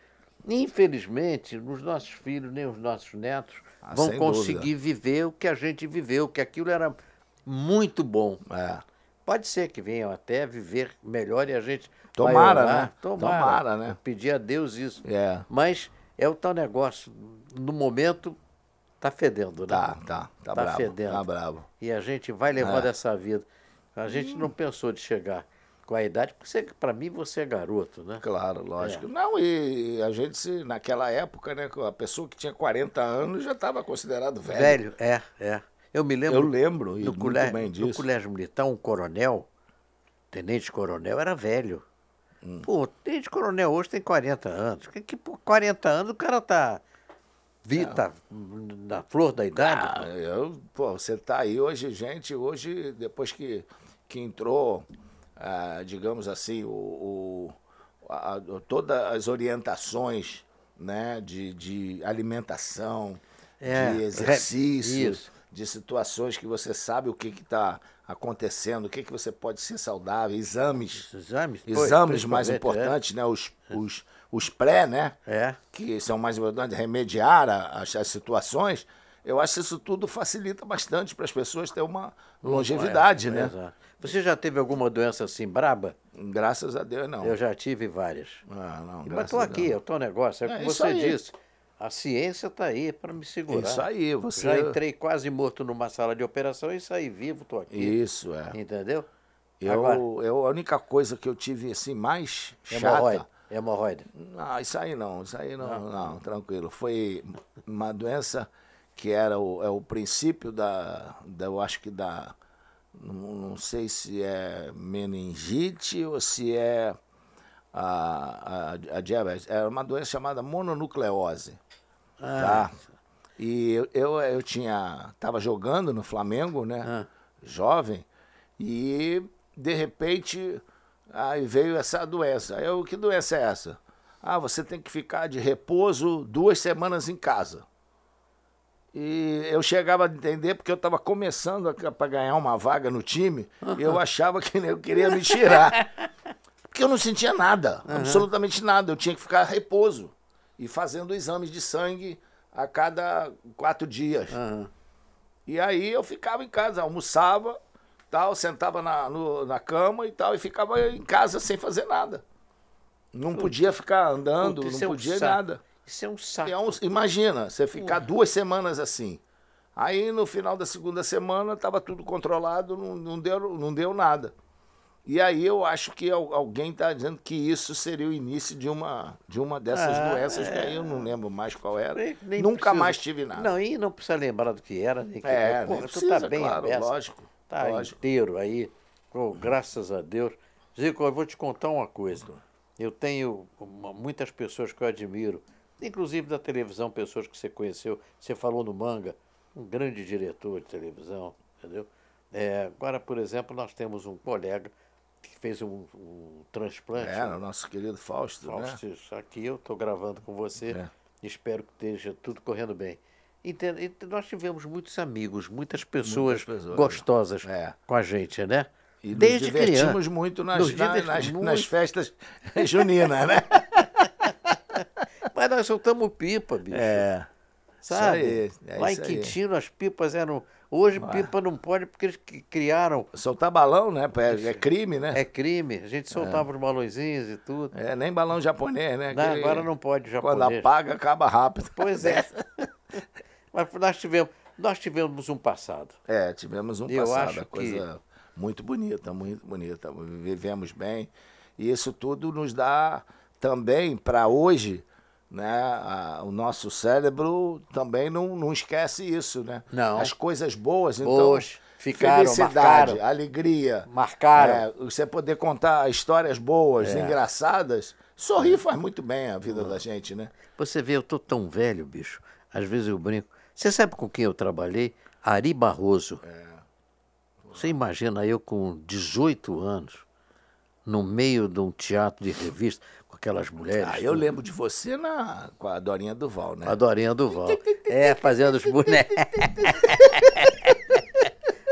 infelizmente, os nossos filhos nem os nossos netos Ah, vão conseguir viver o que a gente viveu, que aquilo era muito bom. É. Pode ser que venham até viver melhor e a gente. Tomara, orar. né? Tomara. Tomara, né? Pedir a Deus isso. É. Mas é o tal negócio. No momento, tá fedendo, né? Tá, tá. Tá, Tá bravo. fedendo. Tá bravo. E a gente vai levando É. essa vida. A gente não pensou de chegar com a idade, porque para mim você é garoto, né? Claro, lógico. É. Não, e a gente, se, naquela época, né, a pessoa que tinha 40 anos já estava considerado velho. Velho, é, é. Eu me lembro. Eu lembro, e no muito colégio, bem no disso. colégio militar, um coronel, tenente coronel, era velho. Hum. Pô, tenente coronel hoje tem 40 anos. Que, que por 40 anos o cara tá. Vi, tá na flor da idade. Ah, eu, pô, você tá aí hoje, gente, hoje, depois que, que entrou, ah, digamos assim, o, o, a- todas as orientações né, de, de alimentação, É, de exercício, isso. de situações que você sabe o que está acontecendo, o que, que você pode ser saudável, exames. Exames? Pô, Exames mais principalmente, importantes, né? Os, os, os pré, né? É. que são mais importantes, remediar as, as situações, eu acho que isso tudo facilita bastante para as pessoas ter uma longevidade, É, né? exato. Você já teve alguma doença assim braba? Graças a Deus, não. Eu já tive várias. Ah, não, Mas estou aqui, é o teu negócio. É o É que você disse. A ciência está aí para me segurar. Isso aí, você. Já entrei quase morto numa sala de operação e saí vivo, estou aqui. Isso, é. Entendeu? Eu, Agora, eu, a única coisa que eu tive assim mais hemorroida. chata. Hemorroida. Não, isso aí não, isso aí não, não, tranquilo. Foi uma doença que era o, é o princípio da, da, eu acho que da, não, não sei se é meningite ou se é a, a, a diabetes. Era uma doença chamada mononucleose, tá? E eu, eu, eu tinha, tava jogando no Flamengo, né? Ah. Jovem, e de repente aí veio essa doença. Aí eu, que doença é essa? Ah, você tem que ficar de repouso duas semanas em casa. E eu chegava a entender porque eu estava começando para ganhar uma vaga no time, e eu achava que eu queria me tirar. *laughs* Porque eu não sentia nada, absolutamente nada. Eu tinha que ficar repouso e fazendo exames de sangue a cada quatro dias. Aham. E aí eu ficava em casa, almoçava, tal, sentava na, no- na cama e tal, e ficava em casa sem fazer nada. Não podia ficar andando, Puta, não é um podia nada. Isso é um saco. É um- imagina, você ficar duas semanas assim. Aí no final da segunda semana estava tudo controlado, não, não, deu, não deu nada. E aí eu acho que al- alguém está dizendo que isso seria o início de uma, de uma dessas Ah, doenças, que aí eu não lembro mais qual era. Nem- nem Nunca precisa- mais tive nada. Não, e não precisa lembrar do que era, nem que É, Porra, nem tu precisa, tá bem claro, aberto. lógico, Tá lógico. inteiro aí. Graças a Deus. Zico, eu vou te contar uma coisa. Eu tenho muitas pessoas que eu admiro, inclusive da televisão, pessoas que você conheceu. Você falou no Manga, um grande diretor de televisão, entendeu? É, agora, por exemplo, nós temos um colega que fez um, um transplante. É, o nosso querido Fausto, né? Fausto, isso aqui eu estou gravando com você. É. Espero que esteja tudo correndo bem. Entende? E nós tivemos muitos amigos, muitas pessoas, pessoas, gostosas é. com a gente, né? E Desde nos divertimos criança. muito nas, Nos na- nas, muito. nas festas *laughs* juninas, né? *laughs* Mas nós soltamos pipa, bicho. É. sabe? isso aí, é Lá em isso aí. Quintino as pipas eram. Hoje pipa não pode porque eles que criaram. Soltar balão, né? É, é crime, né? É crime. A gente soltava os balõezinhos e tudo. É, nem balão japonês, né? Não, Aquele- agora não pode Quando japonês. apaga, acaba rápido. Pois é. *laughs* Mas nós tivemos, nós tivemos um passado. É, tivemos um Eu passado, coisa muito bonita, muito bonita. Vivemos bem. E isso tudo nos dá também, para hoje, né? a- o nosso cérebro também não, não esquece isso, né? Não. As coisas boas, então. Boas, ficaram, felicidade, marcaram. alegria. Marcaram. É, você poder contar histórias boas, É. engraçadas. Sorrir faz muito bem a vida da gente, né? Você vê, eu tô tão velho, bicho. Às vezes eu brinco. Você sabe com quem eu trabalhei? Ari Barroso. Você imagina eu com 18 anos, no meio de um teatro de revista, aquelas mulheres. Ah, eu lembro de você na, com a Dorinha Duval, né? A Dorinha Duval. É, fazendo os bonecos. *laughs*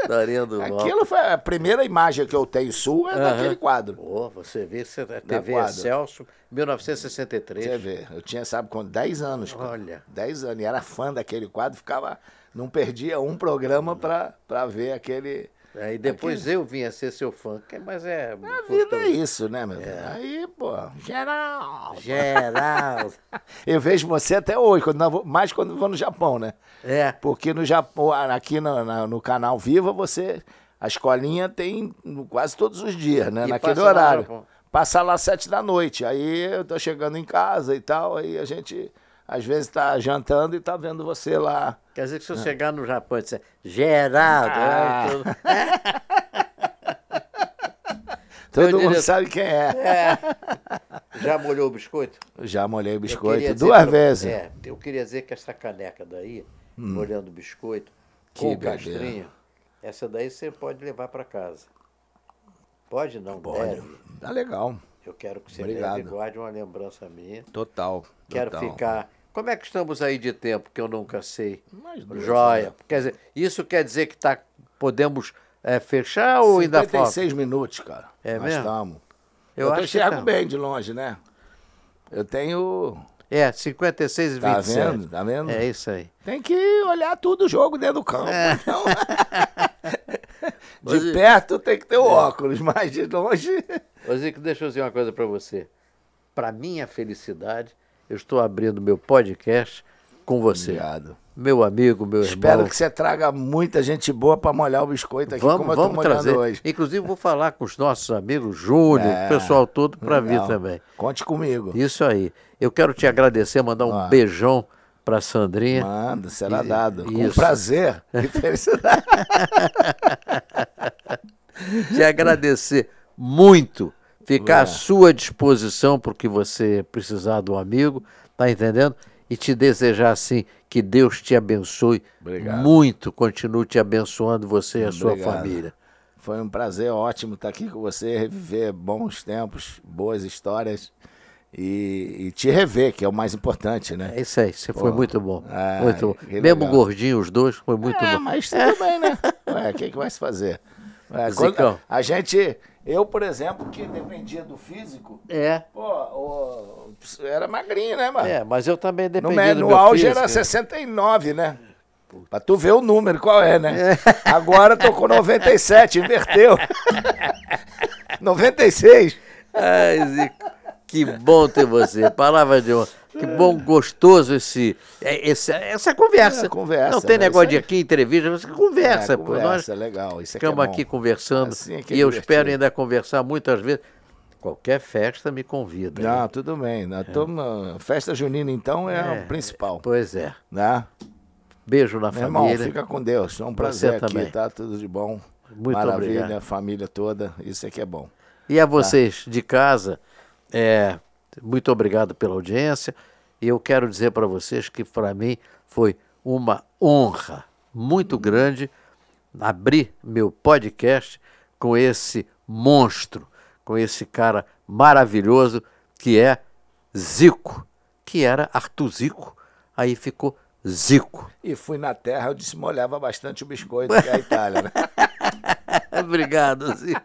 Dorinha Duval. Aquilo foi a primeira imagem que eu tenho sua, é Aham. daquele quadro. Pô, você vê, você, a TV quadro. Excelso, 1963. Você vê, eu tinha, sabe quando? 10 anos. cara. Olha. 10 anos, e era fã daquele quadro, ficava, não perdia um programa pra ver aquele... Aí depois eu vim a ser seu fã, que- mas é. A vida é isso, né, meu velho? Aí, pô, geral. Geral. *laughs* Eu vejo você até hoje, quando vou- mais quando vou no Japão, né? É. Porque no Japão, aqui no, na- no canal Viva, você. A escolinha tem quase todos os dias, né? E Naquele horário. pô. Passa lá às sete da noite. Aí eu tô chegando em casa e tal, aí a gente às vezes tá jantando e tá vendo você lá. Quer dizer que se eu chegar no Japão e disser Geraldo, Ah. tudo- *laughs* Todo Meu mundo diretor- sabe quem é. É. já molhou o biscoito? Já molhei o biscoito duas pra- vezes. Hum. É, eu queria dizer que essa caneca daí, molhando o biscoito, Que com castrinho, essa daí você pode levar para casa. Pode não, Pode. deve. Tá legal. Eu quero que você Obrigado. leve guarde uma lembrança minha. Total. Quero total. ficar. Como é que estamos aí de tempo que eu nunca sei? Mais duas Joia. horas. Quer dizer, isso quer dizer que tá, podemos é, fechar ou ainda falta? 56 minutos, cara. É Nós mesmo? estamos. Eu Eu, acho que enxergo tá. bem de longe, né? Eu tenho. É, 56 e Tá 27. vendo? Tá vendo? É isso aí. Tem que olhar tudo o jogo dentro do campo. É. Então... *laughs* de Hoje- perto tem que ter o óculos, mas de longe. Ô Zico, deixa eu dizer uma coisa para você. Para minha felicidade, eu estou abrindo meu podcast com você. Obrigado. Meu amigo, meu Espero irmão. que você traga muita gente boa pra molhar o biscoito aqui, vamos como eu vamos trazer. hoje. Inclusive, vou falar com os nossos amigos, Júnior, É, o pessoal todo, para vir também. Conte comigo. Isso aí. Eu quero te agradecer, mandar um Ó. beijão para Sandrinha. Manda, será E- dado. Com isso. prazer *laughs* e felicidade. te agradecer muito, ficar à É. sua disposição porque você precisar do amigo, tá entendendo? E te desejar assim que Deus te abençoe Obrigado. muito, continue te abençoando você e a sua Obrigado. família. Foi um prazer ótimo estar aqui com você, reviver bons tempos, boas histórias e, e te rever, que é o mais importante, né? É isso aí, você foi Pô, muito bom. ah, muito bom. que Mesmo gordinho, os dois, foi muito é, bom. mas tudo bem, né? O que, que vai se fazer? *laughs* É, quando a gente, eu, por exemplo, que dependia do físico, É. pô, era magrinho, né, mano? É, mas eu também No, dependi me- do no auge físico. era 69, né? Pra tu ver o número, qual é, né? Agora tô com 97, inverteu. 96. Ai, Zico, que bom ter você. Palavra de honra. Que bom, gostoso esse, é, esse- essa conversa. É, conversa, Não tem né? negócio de aqui entrevista, você conversa, É, pô. conversa, Nós legal. Isso é ficamos bom. aqui conversando Assim é que é e eu divertido. espero ainda conversar muitas vezes. Qualquer festa me convida. né? Não, tudo bem. Nós tamo- Festa junina, então, é, É. o principal. Pois é. Né? Beijo na Meu irmão, família. fica com Deus. É um prazer aqui, também. tá? Tudo de bom. Muito Maravilha, obrigado. família toda. Isso aqui é bom. E a vocês de casa, é, muito obrigado pela audiência. E eu quero dizer para vocês que para mim foi uma honra muito grande abrir meu podcast com esse monstro, com esse cara maravilhoso que é Zico, que era Arthur Zico, aí ficou Zico. E fui na terra, eu disse molhava bastante o biscoito, que é a Itália, né? *laughs* Obrigado, Zico.